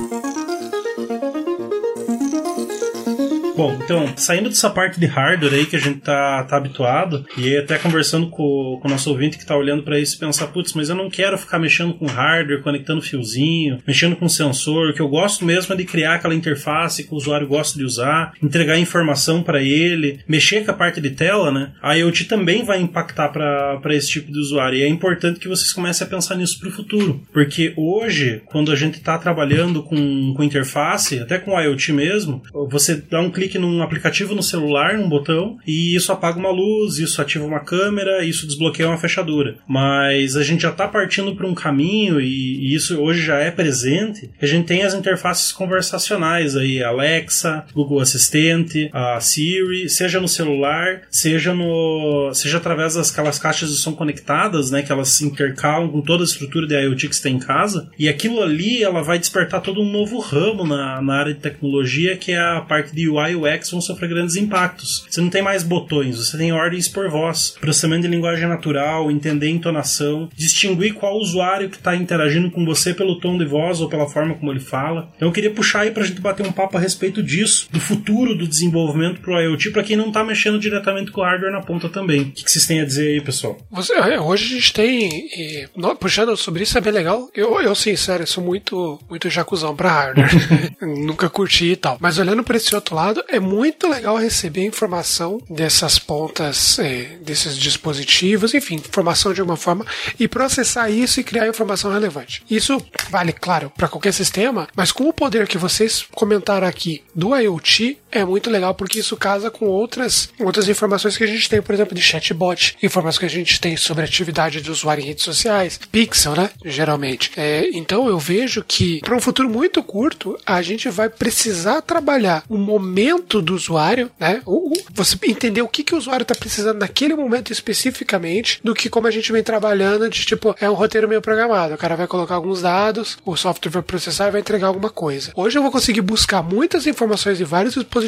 Bom, então, saindo dessa parte de hardware aí que a gente tá, tá habituado, e até conversando com, com o nosso ouvinte que tá olhando para isso e pensar, putz, mas eu não quero ficar mexendo com hardware, conectando fiozinho, mexendo com sensor, o que eu gosto mesmo é de criar aquela interface que o usuário gosta de usar, entregar informação para ele, mexer com a parte de tela, né? A IoT também vai impactar para esse tipo de usuário, e é importante que vocês comecem a pensar nisso pro futuro, porque hoje, quando a gente tá trabalhando com, com interface, até com IoT mesmo, você dá um clique clique num aplicativo no celular, num botão, e isso apaga uma luz, isso ativa uma câmera, isso desbloqueia uma fechadura. Mas a gente já está partindo para um caminho, e, isso hoje já é presente, a gente tem as interfaces conversacionais aí, Alexa, Google Assistente, a Siri, seja no celular, seja no seja através das caixas de som conectadas, né, que elas se intercalam com toda a estrutura de IoT que você tem em casa, e aquilo ali ela vai despertar todo um novo ramo na, na área de tecnologia, que é a parte de UI e UX vão sofrer grandes impactos. Você não tem mais botões, você tem ordens por voz, processamento de linguagem natural, entender entonação, distinguir qual usuário que está interagindo com você pelo tom de voz ou pela forma como ele fala. Então eu queria puxar aí para a gente bater um papo a respeito disso, do futuro do desenvolvimento para o IoT, para quem não está mexendo diretamente com o hardware na ponta também. O que, que vocês têm a dizer aí, pessoal? Você, é, hoje a gente tem, e, puxando sobre isso é bem legal. Eu, eu sim, sério, sou muito, muito jacuzão para hardware. [LAUGHS] Nunca curti e tal. Mas olhando para esse outro lado, é muito legal receber informação dessas pontas, é, desses dispositivos, enfim, informação de alguma forma, e processar isso e criar informação relevante. Isso vale, claro, para qualquer sistema, mas com o poder que vocês comentaram aqui do IoT, é muito legal porque isso casa com outras, outras informações que a gente tem, por exemplo, de chatbot, informações que a gente tem sobre atividade do usuário em redes sociais, pixel, né? Geralmente. É, então eu vejo que para um futuro muito curto, a gente vai precisar trabalhar o momento do usuário, né? O, o, você entender o que, que o usuário está precisando naquele momento especificamente, do que como a gente vem trabalhando de tipo, é um roteiro meio programado. O cara vai colocar alguns dados, o software vai processar e vai entregar alguma coisa. Hoje eu vou conseguir buscar muitas informações de vários dispositivos,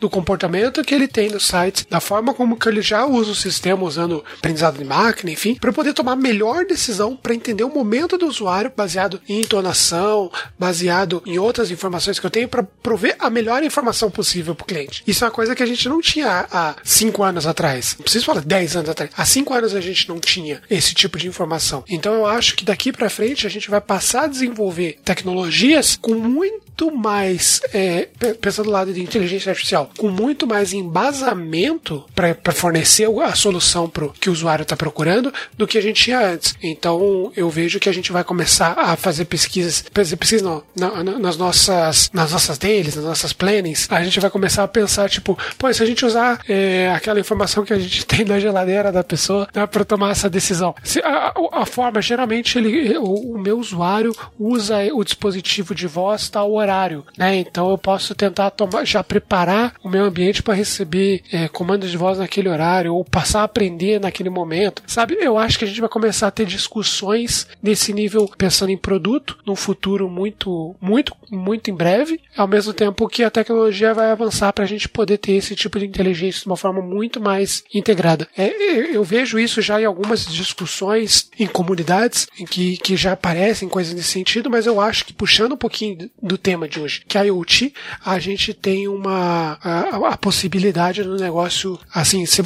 do comportamento que ele tem nos sites, da forma como que ele já usa o sistema usando aprendizado de máquina, enfim, para poder tomar a melhor decisão para entender o momento do usuário baseado em entonação, baseado em outras informações que eu tenho para prover a melhor informação possível para o cliente. Isso é uma coisa que a gente não tinha há cinco anos atrás. Não preciso falar dez anos atrás. Há cinco anos a gente não tinha esse tipo de informação. Então eu acho que daqui para frente a gente vai passar a desenvolver tecnologias com muito muito mais, é, pensando do lado de inteligência artificial, com muito mais embasamento para fornecer a solução pro que o usuário está procurando do que a gente tinha antes. Então eu vejo que a gente vai começar a fazer pesquisas, fazer pesquisas não, na, na, nas nossas nas nossas deles, nas nossas plannings, a gente vai começar a pensar tipo, pô, se a gente usar é, aquela informação que a gente [LAUGHS] tem na geladeira da pessoa né, para tomar essa decisão. Se, a, a, forma geralmente ele, o, o, meu usuário usa o dispositivo de voz tal horário, né? Então eu posso tentar tomar, já preparar o meu ambiente para receber é, comandos de voz naquele horário ou passar a aprender naquele momento, sabe? Eu acho que a gente vai começar a ter discussões nesse nível pensando em produto num futuro muito, muito, muito em breve, ao mesmo tempo que a tecnologia vai avançar para a gente poder ter esse tipo de inteligência de uma forma muito mais integrada. É, eu vejo isso já em algumas discussões em comunidades em que, que já aparecem coisas nesse sentido, mas eu acho que puxando um pouquinho do tema de hoje, que é IoT, a gente tem uma a, a possibilidade do negócio assim ser,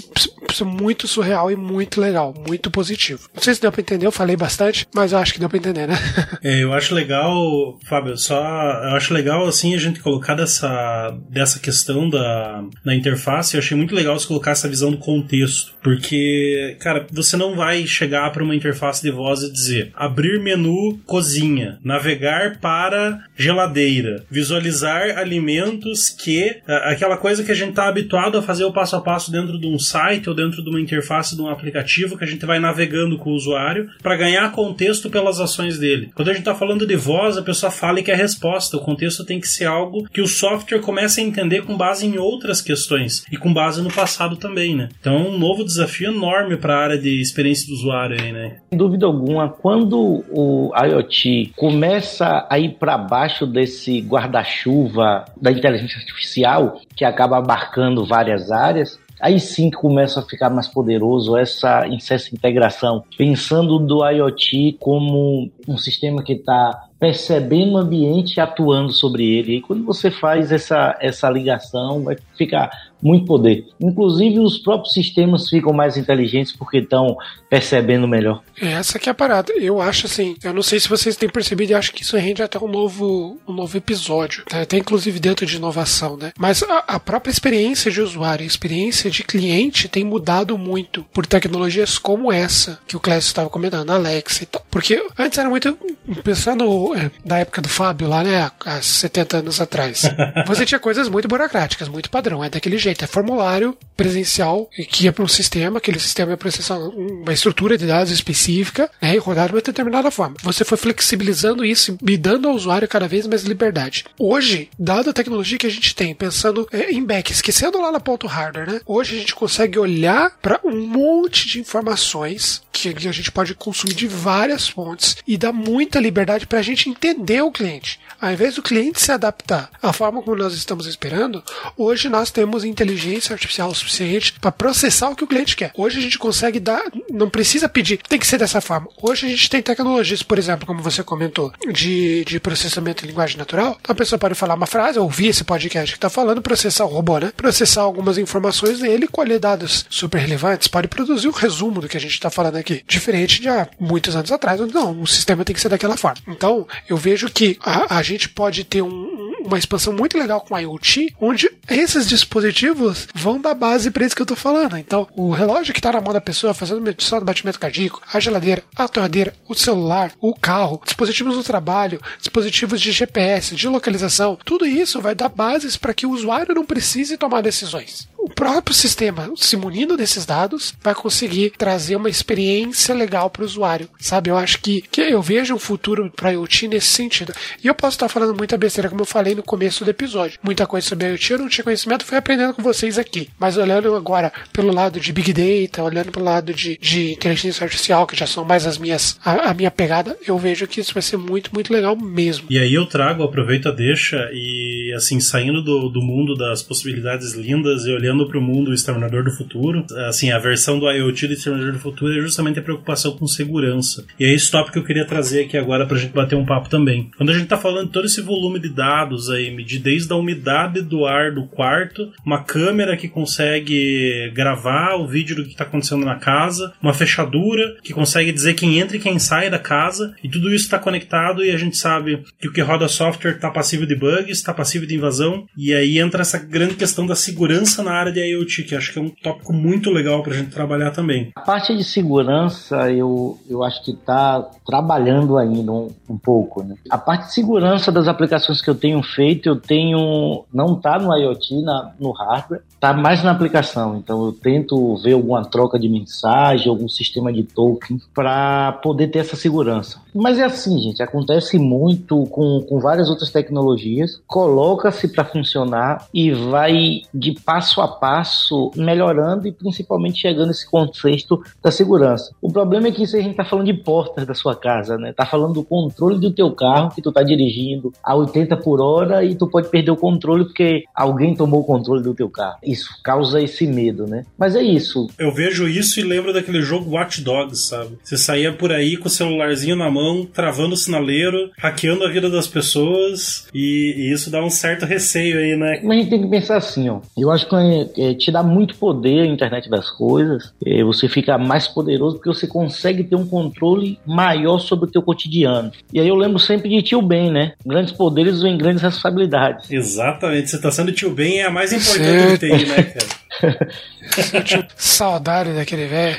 ser, muito surreal e muito legal, muito positivo. Não sei se deu para entender, eu falei bastante, mas eu acho que deu para entender, né? [LAUGHS] é, eu acho legal, Fábio, só eu acho legal assim a gente colocar dessa dessa questão da, da interface, eu achei muito legal você colocar essa visão do contexto, porque cara, você não vai chegar para uma interface de voz e dizer abrir menu cozinha, navegar para geladeira, visualizar alimentos que aquela coisa que a gente está habituado a fazer o passo a passo dentro de um site ou dentro de uma interface de um aplicativo que a gente vai navegando com o usuário para ganhar contexto pelas ações dele. Quando a gente está falando de voz, a pessoa fala e quer resposta. O contexto tem que ser algo que o software comece a entender com base em outras questões e com base no passado também, né? Então é um novo desafio enorme para a área de experiência do usuário aí, né? Sem dúvida alguma, quando o IoT começa a ir para baixo desse guarda-chuva da inteligência artificial, que acaba abarcando várias áreas, aí sim que começa a ficar mais poderoso essa, essa integração, pensando do IoT como um sistema que está percebendo o ambiente e atuando sobre ele. E quando você faz essa, essa ligação, vai ficar muito poder. Inclusive, os próprios sistemas ficam mais inteligentes porque estão percebendo melhor. É, essa que é a parada. Eu acho assim, eu não sei se vocês têm percebido, e acho que isso rende até um novo, um novo episódio, né? até inclusive dentro de inovação, né? Mas a, a própria experiência de usuário, a experiência de cliente tem mudado muito por tecnologias como essa que o Clécio estava comentando, a Alexa e tal. Porque antes era muito, pensando da época do Fábio lá, né, há 70 anos atrás, [LAUGHS] você tinha coisas muito burocráticas, muito padrão, é daquele jeito jeito, é formulário presencial que ia para um sistema, aquele sistema ia processar uma estrutura de dados específica né, e rodar de uma determinada forma. Você foi flexibilizando isso e dando ao usuário cada vez mais liberdade. Hoje, dada a tecnologia que a gente tem, pensando é, em back, esquecendo lá na ponto hardware, né? Hoje a gente consegue olhar para um monte de informações que a gente pode consumir de várias fontes e dá muita liberdade para a gente entender o cliente. Ao invés do cliente se adaptar à forma como nós estamos esperando, hoje nós temos inteligência artificial suficiente para processar o que o cliente quer. Hoje a gente consegue dar, não precisa pedir, tem que ser dessa forma. Hoje a gente tem tecnologias, por exemplo, como você comentou, de, de processamento em linguagem natural. Então a pessoa pode falar uma frase, ouvir esse podcast que está falando, processar o robô, né? Processar algumas informações dele, colher dados super relevantes, pode produzir um resumo do que a gente está falando aqui. Diferente de há muitos anos atrás, não, o sistema tem que ser daquela forma. Então, eu vejo que a, a gente pode ter um, uma expansão muito legal com IoT, onde esses dispositivos vão dar base para isso que eu tô falando. Então, o relógio que tá na mão da pessoa fazendo medição do batimento cardíaco, a geladeira, a torradeira, o celular, o carro, dispositivos do trabalho, dispositivos de GPS, de localização, tudo isso vai dar bases para que o usuário não precise tomar decisões o próprio sistema, se munindo desses dados, vai conseguir trazer uma experiência legal para o usuário, sabe? Eu acho que, que eu vejo um futuro para IoT nesse sentido. E eu posso estar falando muita besteira, como eu falei no começo do episódio. Muita coisa sobre IoT eu não tinha conhecimento, fui aprendendo com vocês aqui. Mas olhando agora pelo lado de Big Data, olhando pelo lado de, de inteligência artificial, que já são mais as minhas, a, a minha pegada, eu vejo que isso vai ser muito, muito legal mesmo. E aí eu trago, aproveita, deixa, e assim, saindo do, do mundo das possibilidades lindas e olhando entregando para o mundo o Exterminador do Futuro. Assim, a versão do IoT do Exterminador do Futuro é justamente a preocupação com segurança. E é esse tópico que eu queria trazer aqui agora para a gente bater um papo também. Quando a gente está falando de todo esse volume de dados aí, medir desde a umidade do ar do quarto, uma câmera que consegue gravar o vídeo do que está acontecendo na casa, uma fechadura que consegue dizer quem entra e quem sai da casa, e tudo isso está conectado e a gente sabe que o que roda software está passivo de bugs, está passivo de invasão, e aí entra essa grande questão da segurança na área de IoT, que acho que é um tópico muito legal para a gente trabalhar também. A parte de segurança, eu, eu acho que está trabalhando ainda um, um pouco. Né? A parte de segurança das aplicações que eu tenho feito, eu tenho. não está no IoT, na, no hardware, está mais na aplicação. Então eu tento ver alguma troca de mensagem, algum sistema de token para poder ter essa segurança. Mas é assim, gente, acontece muito com, com várias outras tecnologias, coloca-se para funcionar e vai de passo a passo melhorando e principalmente chegando nesse contexto da segurança. O problema é que isso a gente está falando de portas da sua casa, né? Tá falando do controle do teu carro que tu tá dirigindo a 80 por hora e tu pode perder o controle porque alguém tomou o controle do teu carro. Isso causa esse medo, né? Mas é isso. Eu vejo isso e lembro daquele jogo Watch Dogs, sabe? Você saía por aí com o celularzinho na mão, travando o sinaleiro, hackeando a vida das pessoas e, e isso dá um certo receio aí, né? Mas a gente tem que pensar assim, ó. Eu acho que é, te dá muito poder a internet das coisas. É, você fica mais poderoso porque você consegue ter um controle maior sobre o teu cotidiano. E aí eu lembro sempre de tio Ben, né? Grandes poderes vêm grandes responsabilidades. Exatamente. Você tá sendo tio Ben é a mais importante que tem, né, [LAUGHS] cara? [LAUGHS] Saudade daquele velho.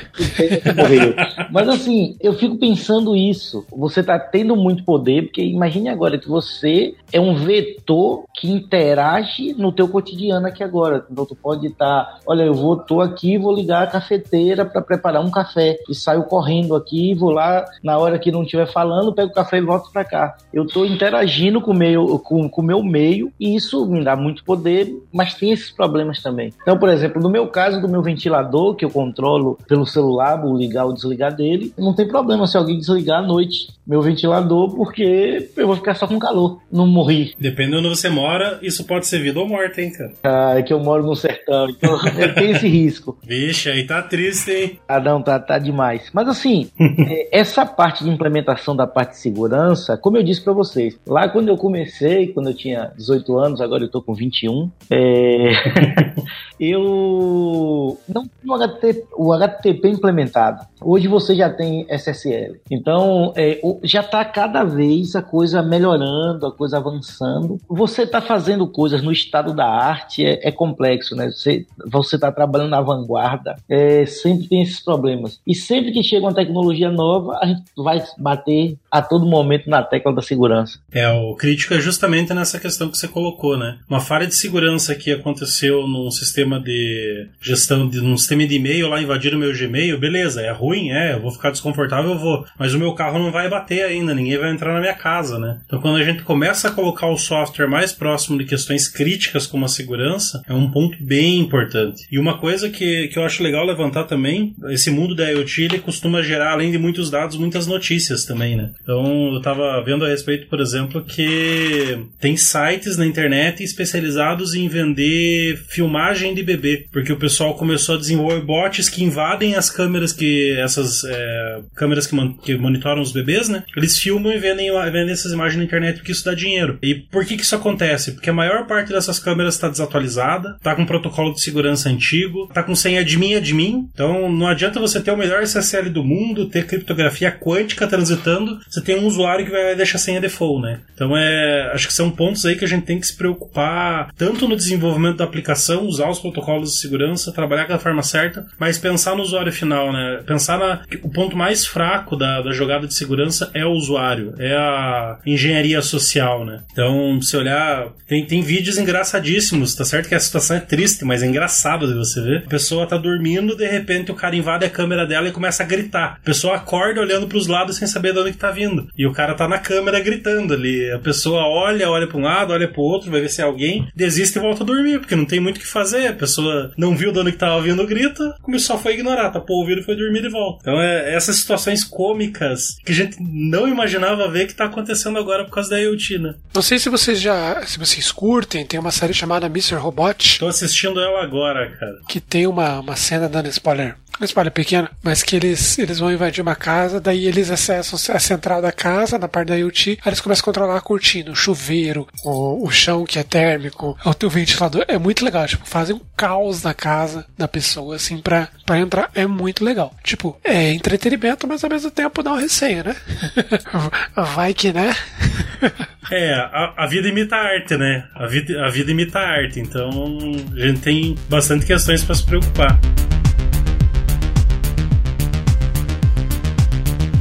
Mas assim, eu fico pensando isso. Você tá tendo muito poder, porque imagine agora que você é um vetor que interage no teu cotidiano aqui agora. Então tu pode estar, tá, olha, eu vou tô aqui, vou ligar a cafeteira para preparar um café e saio correndo aqui, vou lá na hora que não estiver falando, pego o café e volto para cá. Eu tô interagindo com o meu com, com o meu meio e isso me dá muito poder, mas tem esses problemas também. Então, por exemplo, no meu caso do meu ventilador que eu controlo pelo celular, vou ligar ou desligar dele, não tem problema se alguém desligar à noite meu ventilador porque eu vou ficar só com calor, não morri. Dependendo de onde você mora, isso pode ser vida ou morte, hein, cara? Ah, é que eu moro no sertão, então [LAUGHS] eu tenho esse risco. Vixe, aí tá triste, hein? Ah, não, tá, tá demais. Mas assim, [LAUGHS] é, essa parte de implementação da parte de segurança, como eu disse para vocês, lá quando eu comecei, quando eu tinha 18 anos, agora eu tô com 21, é... [LAUGHS] eu não tinha o, HTTP, o HTTP implementado. Hoje você já tem SSL. Então, é, já está cada vez a coisa melhorando, a coisa avançando. Você está fazendo coisas no estado da arte, é, é complexo, né? Você está trabalhando na vanguarda, é, sempre tem esses problemas. E sempre que chega uma tecnologia nova, a gente vai bater a todo momento na tecla da segurança. É, o crítico é justamente nessa questão que você colocou, né? Uma falha de segurança que aconteceu num sistema de gestão, de, num sistema de e-mail lá, invadiram meu Gmail, beleza, é ruim, é, eu vou ficar desconfortável, eu vou, mas o meu carro não vai bater ainda, ninguém vai entrar na minha casa, né? Então quando a gente começa a colocar o software mais próximo de questões críticas como a segurança, é um ponto bem importante. E uma coisa que, que eu acho legal levantar também, esse mundo da IoT, ele costuma gerar, além de muitos dados, muitas notícias também, né? Então eu tava vendo a respeito, por exemplo, que tem sites na internet especializados em vender filmagem de bebê, porque o pessoal começou a desenvolver bots que invadem as câmeras que essas é, câmeras que, man, que monitoram os bebês né? Eles filmam e vendem, vendem essas imagens na internet porque isso dá dinheiro. E por que, que isso acontece? Porque a maior parte dessas câmeras está desatualizada, tá com protocolo de segurança antigo, tá com senha admin admin. Então não adianta você ter o melhor SSL do mundo, ter criptografia quântica transitando, você tem um usuário que vai deixar a senha default, né? Então é, acho que são pontos aí que a gente tem que se preocupar tanto no desenvolvimento da aplicação, usar os protocolos de segurança, trabalhar da forma certa, mas pensar no usuário final, né? Pensar na, o ponto mais fraco da, da jogada de segurança é o usuário, é a engenharia social, né? Então, se olhar, tem, tem vídeos engraçadíssimos, tá certo que a situação é triste, mas é engraçado de você ver. A pessoa tá dormindo, de repente o cara invade a câmera dela e começa a gritar. A pessoa acorda olhando para os lados sem saber de onde que tá vindo vindo. E o cara tá na câmera gritando ali. A pessoa olha, olha pra um lado, olha pro outro, vai ver se é alguém, desiste e volta a dormir, porque não tem muito o que fazer. A pessoa não viu o dono que tava vindo, grita, começou foi ignorar, tapou o ouvido e foi dormir de volta. Então é essas situações cômicas que a gente não imaginava ver que tá acontecendo agora por causa da IoT, né? Não sei se vocês já. se vocês curtem, tem uma série chamada Mr. Robot. Tô assistindo ela agora, cara. Que tem uma, uma cena dando spoiler uma espalha pequena, mas que eles, eles vão invadir uma casa, daí eles acessam a central da casa, na parte da IoT, aí eles começam a controlar a cortina, o chuveiro, o, o chão que é térmico, o teu ventilador. É muito legal, tipo, fazem um caos na casa da pessoa, assim, pra, pra entrar. É muito legal. Tipo, é entretenimento, mas ao mesmo tempo dá um receio, né? [LAUGHS] Vai que, né? É, a, a, vida imita a arte, né? A vida, a vida imita a arte, então a gente tem bastante questões para se preocupar.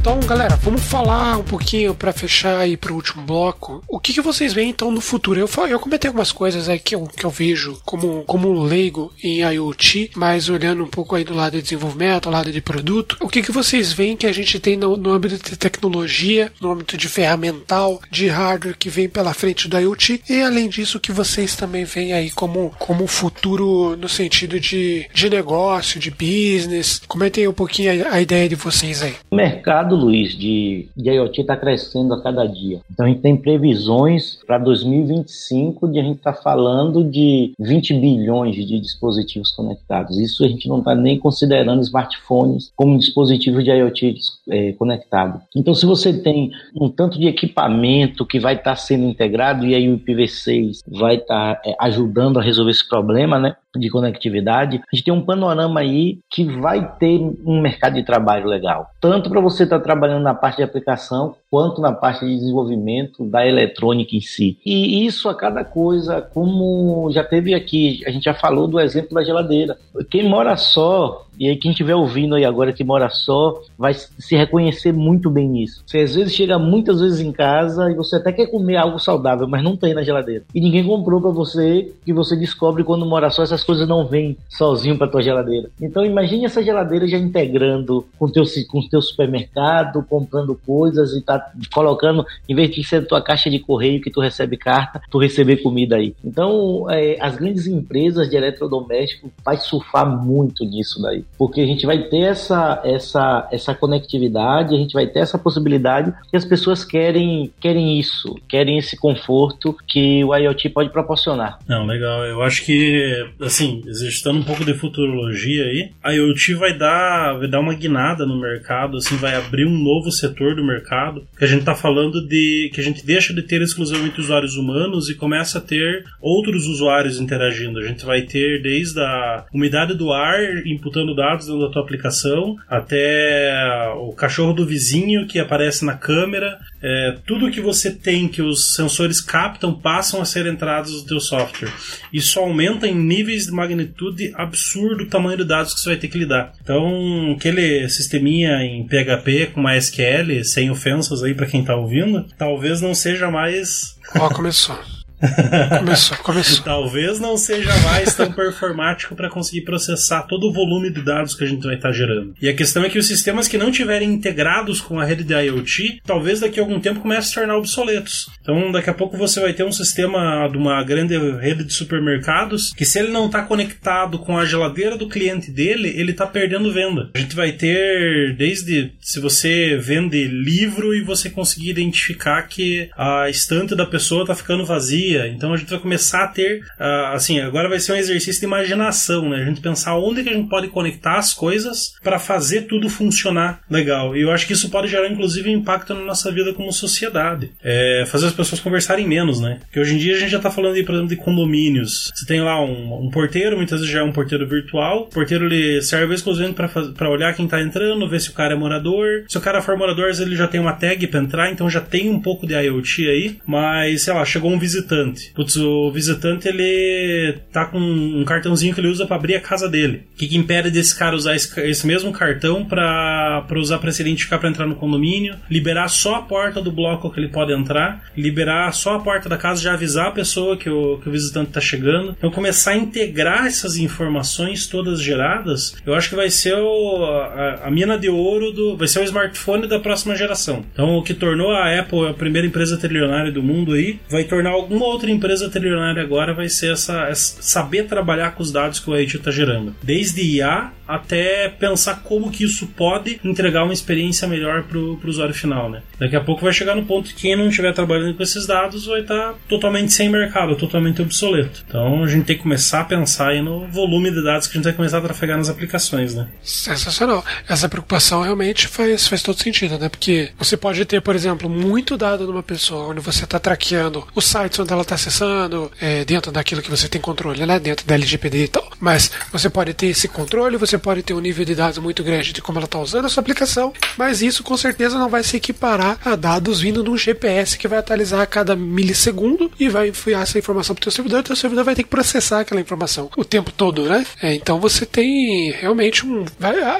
Então, galera, vamos falar um pouquinho para fechar aí pro último bloco. O que, que vocês veem então no futuro? Eu, eu comentei algumas coisas aí que eu, que eu vejo como, como leigo em IoT, mas olhando um pouco aí do lado de desenvolvimento, do lado de produto. O que, que vocês veem que a gente tem no, no âmbito de tecnologia, no âmbito de ferramental, de hardware que vem pela frente do IoT? E além disso, o que vocês também veem aí como, como futuro no sentido de, de negócio, de business? Comentem um pouquinho a, a ideia de vocês aí. Mercado Luiz, de, de IoT está crescendo a cada dia. Então a gente tem previsões para 2025 de a gente estar tá falando de 20 bilhões de dispositivos conectados. Isso a gente não está nem considerando smartphones como dispositivos de IoT é, conectado. Então se você tem um tanto de equipamento que vai estar tá sendo integrado e aí o IPv6 vai estar tá, é, ajudando a resolver esse problema, né? De conectividade, a gente tem um panorama aí que vai ter um mercado de trabalho legal. Tanto para você estar tá trabalhando na parte de aplicação, quanto na parte de desenvolvimento da eletrônica em si. E isso a cada coisa, como já teve aqui, a gente já falou do exemplo da geladeira. Quem mora só, e aí quem estiver ouvindo aí agora que mora só, vai se reconhecer muito bem nisso. Você às vezes chega muitas vezes em casa e você até quer comer algo saudável, mas não tem na geladeira. E ninguém comprou para você, que você descobre quando mora só essas coisas não vêm sozinho para tua geladeira. Então imagine essa geladeira já integrando com teu com teu supermercado, comprando coisas e tá colocando, em vez de ser tua caixa de correio que tu recebe carta, tu receber comida aí. Então, é, as grandes empresas de eletrodoméstico vai surfar muito nisso daí, porque a gente vai ter essa, essa, essa conectividade, a gente vai ter essa possibilidade que as pessoas querem, querem isso, querem esse conforto que o IoT pode proporcionar. Não, legal. Eu acho que, assim, exercitando um pouco de futurologia aí, a IoT vai dar, vai dar uma guinada no mercado, assim, vai abrir um novo setor do mercado que a gente está falando de que a gente deixa de ter exclusivamente usuários humanos e começa a ter outros usuários interagindo. A gente vai ter desde a umidade do ar imputando dados da tua aplicação até o cachorro do vizinho que aparece na câmera. É, tudo que você tem que os sensores captam passam a ser entradas no teu software. Isso aumenta em níveis de magnitude absurdo o tamanho de dados que você vai ter que lidar. Então, aquele sisteminha em PHP com MySQL, sem ofensas aí para quem tá ouvindo, talvez não seja mais. Ó, começou. Começou, começou. [LAUGHS] Talvez não seja mais tão performático para conseguir processar todo o volume de dados que a gente vai estar tá gerando. E a questão é que os sistemas que não tiverem integrados com a rede de IoT, talvez daqui a algum tempo comecem a se tornar obsoletos. Então, daqui a pouco você vai ter um sistema de uma grande rede de supermercados que, se ele não está conectado com a geladeira do cliente dele, ele está perdendo venda. A gente vai ter, desde se você vende livro e você conseguir identificar que a estante da pessoa está ficando vazia dia. Então a gente vai começar a ter, uh, assim, agora vai ser um exercício de imaginação, né? A gente pensar onde que a gente pode conectar as coisas para fazer tudo funcionar legal. E eu acho que isso pode gerar, inclusive, impacto na nossa vida como sociedade. É fazer as pessoas conversarem menos, né? Porque hoje em dia a gente já tá falando, aí, por exemplo, de condomínios. Você tem lá um, um porteiro, muitas vezes já é um porteiro virtual. O porteiro ele serve exclusivamente para olhar quem tá entrando, ver se o cara é morador. Se o cara for morador, ele já tem uma tag para entrar, então já tem um pouco de IoT aí. Mas, sei lá, chegou um visitante visitante. Putz, o visitante ele tá com um cartãozinho que ele usa para abrir a casa dele. O que, que impede desse cara usar esse, esse mesmo cartão para usar para se identificar para entrar no condomínio, liberar só a porta do bloco que ele pode entrar, liberar só a porta da casa, já avisar a pessoa que o, que o visitante tá chegando. Então começar a integrar essas informações todas geradas, eu acho que vai ser o, a, a mina de ouro do. vai ser o smartphone da próxima geração. Então o que tornou a Apple a primeira empresa trilionária do mundo aí, vai tornar alguma outra empresa trilionária agora, vai ser essa, essa saber trabalhar com os dados que o IoT está gerando. Desde IA até pensar como que isso pode entregar uma experiência melhor para o usuário final, né? Daqui a pouco vai chegar no ponto que quem não estiver trabalhando com esses dados vai estar tá totalmente sem mercado, totalmente obsoleto. Então a gente tem que começar a pensar no volume de dados que a gente vai começar a trafegar nas aplicações, né? Sensacional. Essa preocupação realmente faz, faz todo sentido, né? Porque você pode ter, por exemplo, muito dado numa pessoa, onde você está traqueando os sites onde ela está acessando, é, dentro daquilo que você tem controle, né? Dentro da LGPD e tal. Mas você pode ter esse controle, você pode ter um nível de dados muito grande de como ela está usando a sua aplicação, mas isso com certeza não vai se equiparar a dados vindo de um GPS que vai atualizar a cada milissegundo e vai enviar essa informação para o teu servidor, e teu servidor vai ter que processar aquela informação o tempo todo, né? É, então você tem realmente um.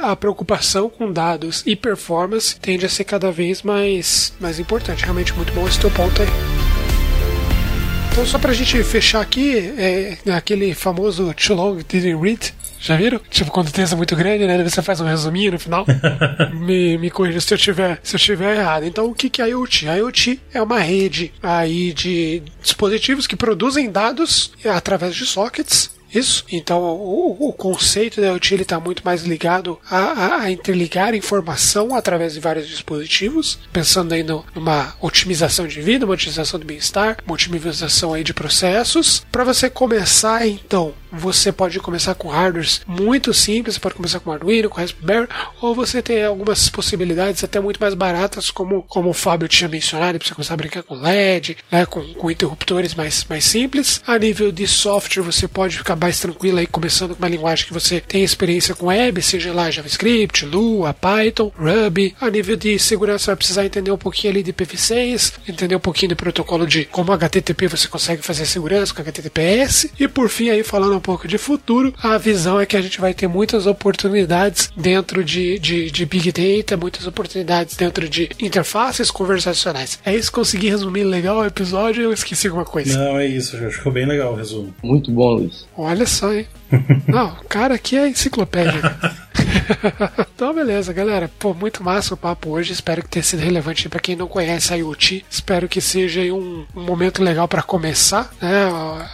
A preocupação com dados e performance tende a ser cada vez mais, mais importante. Realmente muito bom esse teu ponto aí. Então, só pra gente fechar aqui, é, aquele famoso Too Long Didn't Read, já viram? Tipo, quando o texto é muito grande, né? Você faz um resuminho no final. [LAUGHS] me, me corrija se eu tiver, se eu tiver errado. Então, o que, que é IoT? A IoT é uma rede aí de dispositivos que produzem dados através de sockets isso. Então o, o conceito da IoT está muito mais ligado a, a, a, interligar informação através de vários dispositivos, pensando aí no, numa otimização de vida, uma otimização do bem-estar, uma otimização aí de processos. Para você começar, então, você pode começar com hardwares muito simples, você pode começar com Arduino, com Raspberry, ou você tem algumas possibilidades até muito mais baratas, como, como o Fábio tinha mencionado, para você começar a brincar com LED, né, com, com interruptores mais, mais simples. A nível de software, você pode ficar mais tranquilo aí, começando com uma linguagem que você tem experiência com web, seja lá JavaScript, Lua, Python, Ruby. A nível de segurança, vai precisar entender um pouquinho ali de IPv6, entender um pouquinho do protocolo de como HTTP você consegue fazer segurança com HTTPS. E por fim, aí falando um pouco de futuro, a visão é que a gente vai ter muitas oportunidades dentro de, de, de Big Data, muitas oportunidades dentro de interfaces conversacionais. É isso, consegui resumir legal o episódio ou eu esqueci alguma coisa? Não, é isso, já ficou bem legal o resumo. Muito bom, Luiz. Olha só, hein? Não, o cara aqui é enciclopédia. [LAUGHS] então, beleza, galera. Pô, muito massa o papo hoje. Espero que tenha sido relevante para quem não conhece a IoT. Espero que seja um, um momento legal para começar. Né?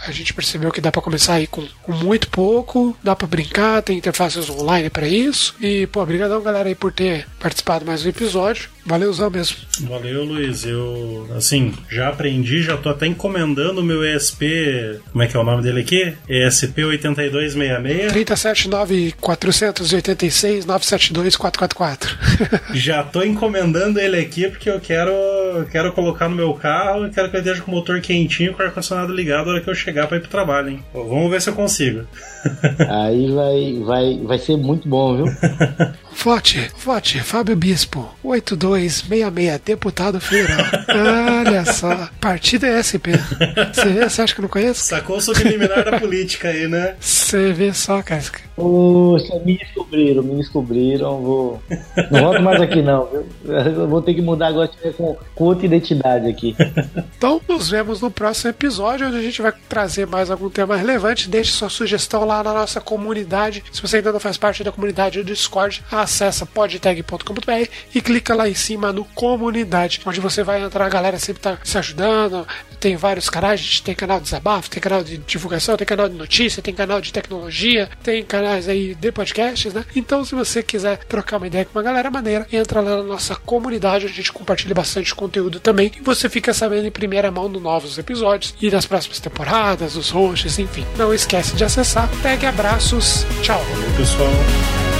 A gente percebeu que dá para começar aí com, com, muito pouco, dá para brincar, tem interfaces online para isso. E, pô, obrigadão, galera, aí por ter participado mais do episódio. Valeuzão mesmo. Valeu, Luiz. Eu, assim, já aprendi, já tô até encomendando o meu ESP. Como é que é o nome dele aqui? ESP 8266. 379 972 444. já tô encomendando ele aqui porque eu quero, quero colocar no meu carro e quero que ele esteja com o motor quentinho com o ar-condicionado ligado na hora que eu chegar para ir pro trabalho, hein? Vamos ver se eu consigo. Aí vai, vai, vai ser muito bom, viu? Vote, vote, Fábio Bispo, 8266, deputado federal. Olha só, partida é SP. Você vê, você acha que eu não conheço? Sacou o subliminar da política aí, né? Você vê só, Casca. Poxa, me descobriram, me descobriram. Vou... Não volto mais aqui, não. Eu vou ter que mudar agora com, com outra identidade aqui. Então, nos vemos no próximo episódio, onde a gente vai trazer mais algum tema relevante. Deixe sua sugestão lá na nossa comunidade. Se você ainda não faz parte da comunidade do Discord, acessa podtag.com.br e clica lá em cima no comunidade, onde você vai entrar. A galera sempre tá se ajudando. Tem vários canais, a gente tem canal de desabafo, tem canal de divulgação, tem canal de notícia, tem canal de tecnologia, tem canais aí de podcasts, né? Então, se você quiser trocar uma ideia com uma galera maneira, entra lá na nossa comunidade, a gente compartilha bastante conteúdo também e você fica sabendo em primeira mão dos novos episódios e das próximas temporadas, os hosts, enfim. Não esquece de acessar. Pegue abraços. Tchau. Valeu, pessoal.